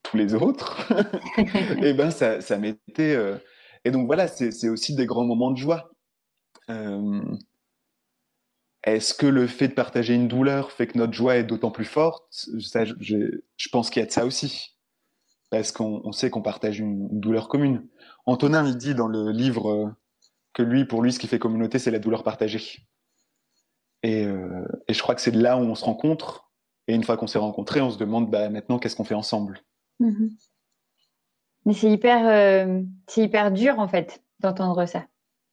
tous les autres, et eh ben ça, ça m'était. Euh, et donc voilà, c'est aussi des grands moments de joie. Euh, est-ce que le fait de partager une douleur fait que notre joie est d'autant plus forte? Ça, je, je, pense qu'il y a de ça aussi. Parce qu'on sait qu'on partage une, douleur commune. Antonin, il dit dans le livre euh, que lui, pour lui, ce qui fait communauté, c'est la douleur partagée. Et, et, je crois que c'est là où on se rencontre Et une fois qu'on s'est rencontrés, on se demande bah, maintenant qu'est-ce qu'on fait ensemble? Mhm. Mais c'est hyper, euh, c'est hyper dur en fait d'entendre ça,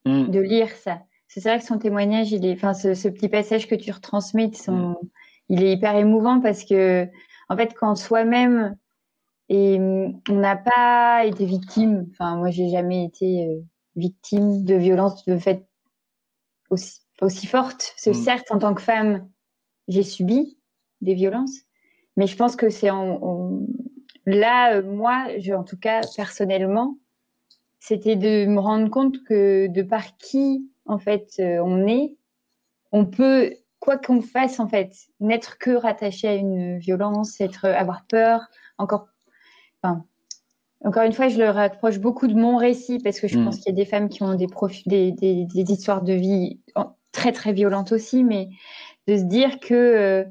Mm. de lire ça. C'est vrai que son témoignage, il est, enfin, ce, ce petit passage que tu retransmets, son, il est hyper émouvant parce que, en fait, quand soi-même et on n'a pas été victime, enfin, moi, j'ai jamais été euh, victime de violence de fait aussi, aussi forte. Parce que Mm. certes, en tant que femme, j'ai subi des violences, mais je pense que c'est en, en- là, euh, moi, je, en tout cas, personnellement, c'était de me rendre compte que de par qui, en fait, euh, on est, on peut, quoi qu'on fasse, en fait, n'être que rattaché à une violence, être, avoir peur, encore, enfin, encore une fois, je le rapproche beaucoup de mon récit parce que je Mm. pense qu'il y a des femmes qui ont des, des, des, des histoires de vie très, très violentes aussi, mais de se dire que euh,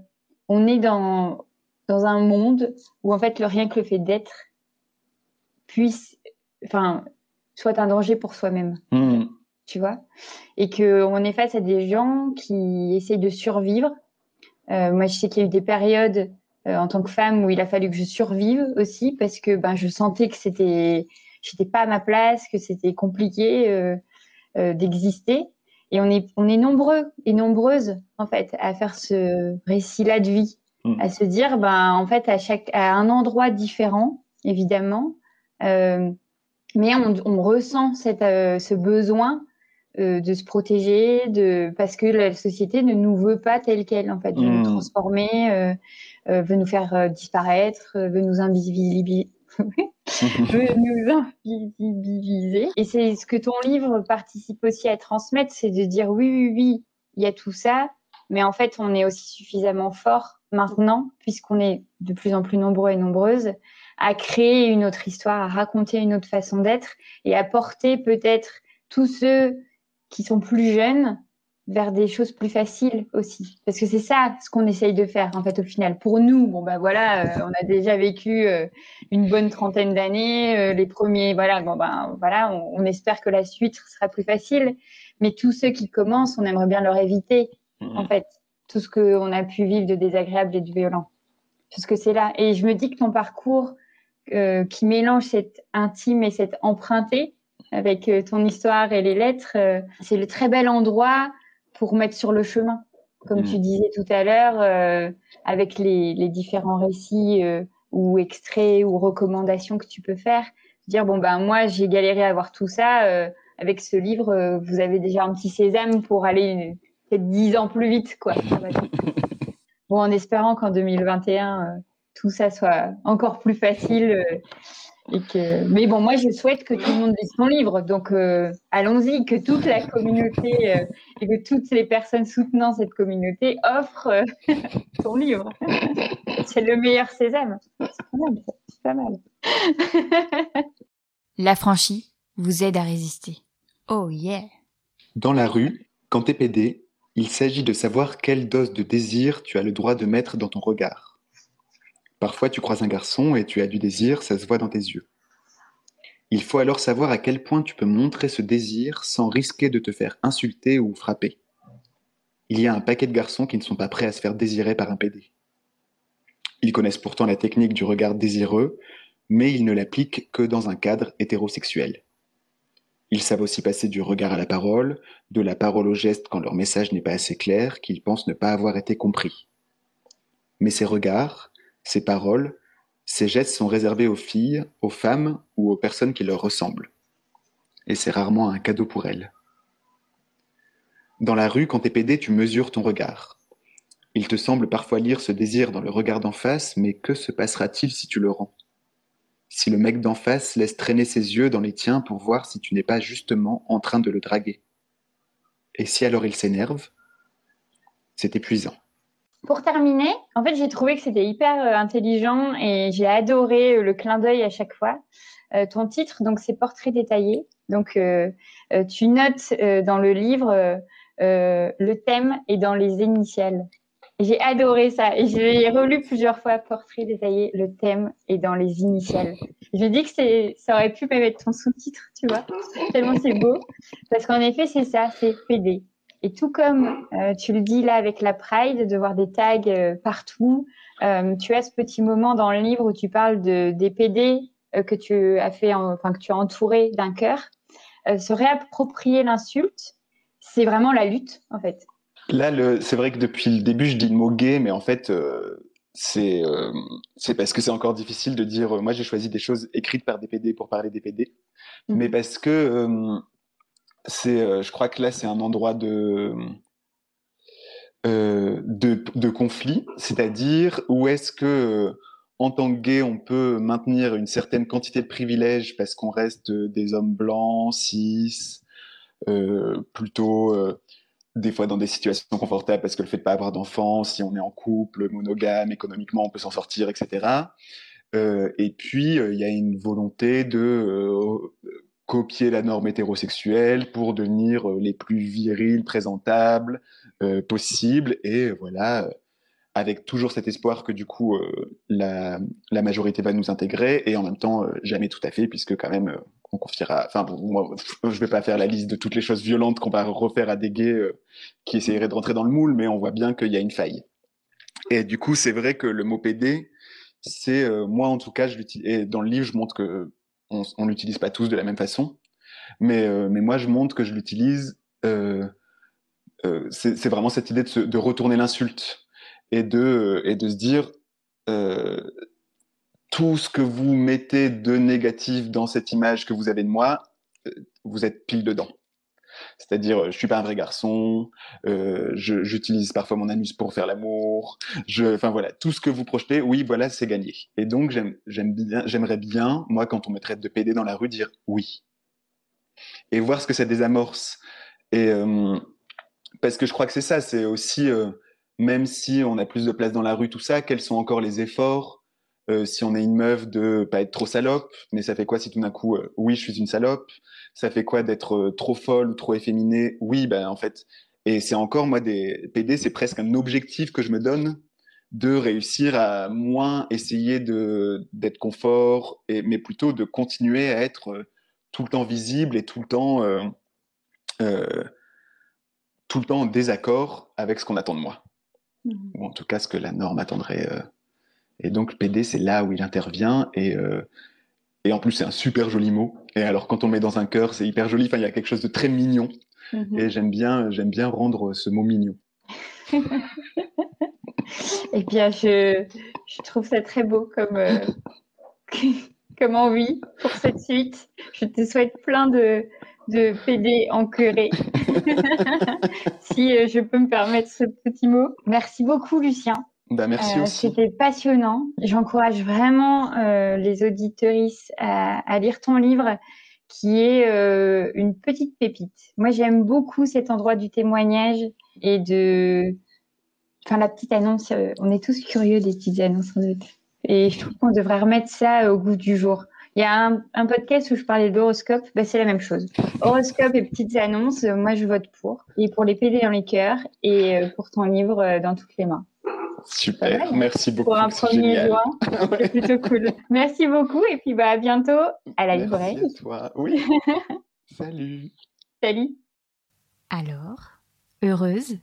on est dans, dans un monde où, en fait, le rien que le fait d'être puisse, enfin, soit un danger pour soi-même Mm. Tu vois, et que on est face à des gens qui essayent de survivre. Euh, moi, je sais qu'il y a eu des périodes euh, en tant que femme où il a fallu que je survive aussi parce que ben je sentais que c'était, j'étais pas à ma place, que c'était compliqué euh, d'exister. Et on est on est nombreux et nombreuses en fait à faire ce récit-là de vie, Mm. à se dire ben en fait à chaque à un endroit différent évidemment. Euh, mais on, on ressent cette, euh, ce besoin euh, de se protéger, de parce que la société ne nous veut pas tel quel en fait, veut nous transformer, euh, euh, veut nous faire euh, disparaître, euh, veut nous invisibiliser. veut nous invisibiliser. Et c'est ce que ton livre participe aussi à transmettre, c'est de dire oui, oui, oui, il y a tout ça, mais en fait, on est aussi suffisamment fort maintenant, puisqu'on est de plus en plus nombreux et nombreuses, à créer une autre histoire, à raconter une autre façon d'être et à porter peut-être tous ceux qui sont plus jeunes vers des choses plus faciles aussi. Parce que c'est ça ce qu'on essaye de faire, en fait, au final. Pour nous, bon, bah voilà, euh, on a déjà vécu euh, une bonne trentaine d'années, euh, les premiers, voilà, bon, ben voilà, on, on espère que la suite sera plus facile. Mais tous ceux qui commencent, on aimerait bien leur éviter, en fait, tout ce qu'on a pu vivre de désagréable et de violent. Parce que c'est là. Et je me dis que ton parcours, euh, qui mélange cette intime et cette empruntée avec euh, ton histoire et les lettres, euh, c'est le très bel endroit pour mettre sur le chemin, comme Mm. tu disais tout à l'heure, euh, avec les, les différents récits ou extraits ou recommandations que tu peux faire. Dire bon ben moi j'ai galéré à avoir tout ça. euh, avec ce livre, euh, vous avez déjà un petit sésame pour aller peut-être dix ans plus vite, quoi. Bon, en espérant qu'en 2021 euh, tout ça soit encore plus facile. Et que... Mais bon, moi, je souhaite que tout le monde lise ton livre. Donc, euh, allons-y, que toute la communauté euh, et que toutes les personnes soutenant cette communauté offrent euh, ton livre. C'est le meilleur sésame. C'est pas mal, ça. c'est pas mal. L'affranchi vous aide à résister. Oh yeah Dans la rue, quand t'es pédé, il s'agit de savoir quelle dose de désir tu as le droit de mettre dans ton regard. Parfois, tu croises un garçon et tu as du désir, ça se voit dans tes yeux. Il faut alors savoir à quel point tu peux montrer ce désir sans risquer de te faire insulter ou frapper. Il y a un paquet de garçons qui ne sont pas prêts à se faire désirer par un PD. Ils connaissent pourtant la technique du regard désireux, mais ils ne l'appliquent que dans un cadre hétérosexuel. Ils savent aussi passer du regard à la parole, de la parole au geste quand leur message n'est pas assez clair, qu'ils pensent ne pas avoir été compris. Mais ces regards, ces paroles, ces gestes sont réservés aux filles, aux femmes ou aux personnes qui leur ressemblent. Et c'est rarement un cadeau pour elles. Dans la rue, quand t'es pédé, tu mesures ton regard. Il te semble parfois lire ce désir dans le regard d'en face, mais que se passera-t-il si tu le rends? Si le mec d'en face laisse traîner ses yeux dans les tiens pour voir si tu n'es pas justement en train de le draguer Et si alors il s'énerve? C'est épuisant. Pour terminer, en fait, j'ai trouvé que c'était hyper euh, intelligent et j'ai adoré euh, le clin d'œil à chaque fois. Euh, ton titre, donc, c'est Portrait détaillé. Donc, euh, euh, tu notes dans le livre le thème et dans les initiales. J'ai adoré ça et je relu plusieurs fois. Portrait détaillé, le thème et dans les initiales. Je dis que ça aurait pu même être ton sous-titre, tu vois, tellement c'est beau. Parce qu'en effet, c'est ça, c'est PD. Et tout comme euh, tu le dis là avec la Pride, de voir des tags euh, partout, euh, tu as ce petit moment dans le livre où tu parles de, des PD que tu as fait, enfin que tu as entouré d'un cœur. se réapproprier l'insulte, c'est vraiment la lutte en fait. Là, c'est vrai que depuis le début, je dis le mot gay, mais en fait, c'est parce que c'est encore difficile de dire. moi, j'ai choisi des choses écrites par des PD pour parler des PD, mmh. mais parce que c'est, euh, je crois que là, c'est un endroit de, euh, de, conflit, c'est-à-dire où est-ce que, euh, en tant que gay, on peut maintenir une certaine quantité de privilèges parce qu'on reste des hommes blancs, cis, plutôt des fois dans des situations confortables parce que le fait de pas avoir d'enfants, si on est en couple, monogame, économiquement, on peut s'en sortir, etc. Et puis, il y a une volonté de copier la norme hétérosexuelle pour devenir euh, les plus virils, présentables euh, possibles. Et voilà, euh, avec toujours cet espoir que du coup la, la, majorité va nous intégrer et en même temps jamais tout à fait puisque quand même on confiera. Enfin, moi, je vais pas faire la liste de toutes les choses violentes qu'on va refaire à des gays qui essaieraient de rentrer dans le moule, mais on voit bien qu'il y a une faille. Et du coup, c'est vrai que le mot PD, c'est moi en tout cas, je et dans le livre, je montre que on, l'utilise pas tous de la même façon, mais, euh, mais moi je montre que je l'utilise. Euh, euh, c'est vraiment cette idée de, de retourner l'insulte et de, et de se dire tout ce que vous mettez de négatif dans cette image que vous avez de moi, vous êtes pile dedans. C'est-à-dire, je suis pas un vrai garçon, euh, j'utilise parfois mon anus pour faire l'amour, je, enfin voilà, tout ce que vous projetez, oui, voilà, c'est gagné. Et donc, j'aime bien, j'aimerais bien, moi, quand on me traite de PD dans la rue, dire oui. Et voir ce que ça désamorce. Et, euh, parce que je crois que c'est ça, c'est aussi, euh, même si on a plus de place dans la rue, tout ça, quels sont encore les efforts euh, si on est une meuf de pas être trop salope, mais ça fait quoi si tout d'un coup, euh, oui, je suis une salope? Ça fait quoi d'être euh, trop folle ou trop efféminée? Oui, ben en fait, et c'est encore moi des PD, c'est presque un objectif que je me donne de réussir à moins essayer de d'être confort, et, mais plutôt de continuer à être tout le temps visible et tout le temps tout le temps en désaccord avec ce qu'on attend de moi, mmh. ou en tout cas ce que la norme attendrait et donc PD, c'est là où il intervient. Et, euh, et en plus, c'est un super joli mot. Et alors, quand on le met dans un cœur, c'est hyper joli. Enfin, il y a quelque chose de très mignon. Mhm. Et j'aime bien, j'aime bien rendre ce mot mignon. et bien, je, je, trouve ça très beau comme, euh, comme envie pour cette suite. Je te souhaite plein de, de PD encœurés. si euh, je peux me permettre ce petit mot. Merci beaucoup, Lucien. Bah, merci euh. C'était passionnant. J'encourage vraiment euh, les auditeuristes à, lire ton livre qui est euh, une petite pépite. Moi, j'aime beaucoup cet endroit du témoignage et de... Enfin, la petite annonce, on est tous curieux des petites annonces en doute. Et je trouve qu'on devrait remettre ça au goût du jour. Il y a un, podcast où je parlais d'horoscope, bah, c'est la même chose. Horoscope et petites annonces, moi je vote pour. Et pour les PD dans les cœurs et pour ton livre dans toutes les mains. Super, merci beaucoup. Pour un premier juin, c'est plutôt cool. Merci beaucoup et puis bah, à bientôt à la librairie. Merci à toi, oui. Salut. Salut. Alors, heureuse?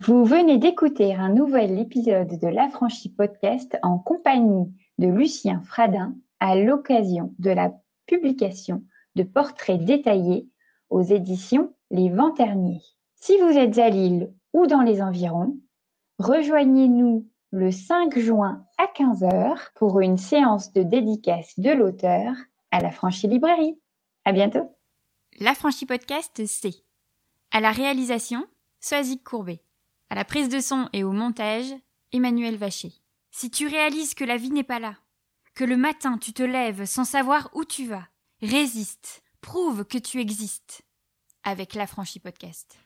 Vous venez d'écouter un nouvel épisode de l'Affranchi Podcast en compagnie de Lucien Fradin à l'occasion de la publication de portraits détaillés aux éditions Les Venterniers. Si vous êtes à Lille ou dans les environs, Rejoignez-nous le 5 juin à 15h pour une séance de dédicace de l'auteur à la Franchie Librairie. À bientôt. La Franchie Podcast, c'est à la réalisation, Soazic Courbet. À la prise de son et au montage, Emmanuel Vacher. Si tu réalises que la vie n'est pas là, que le matin tu te lèves sans savoir où tu vas, résiste, prouve que tu existes avec La Franchie Podcast.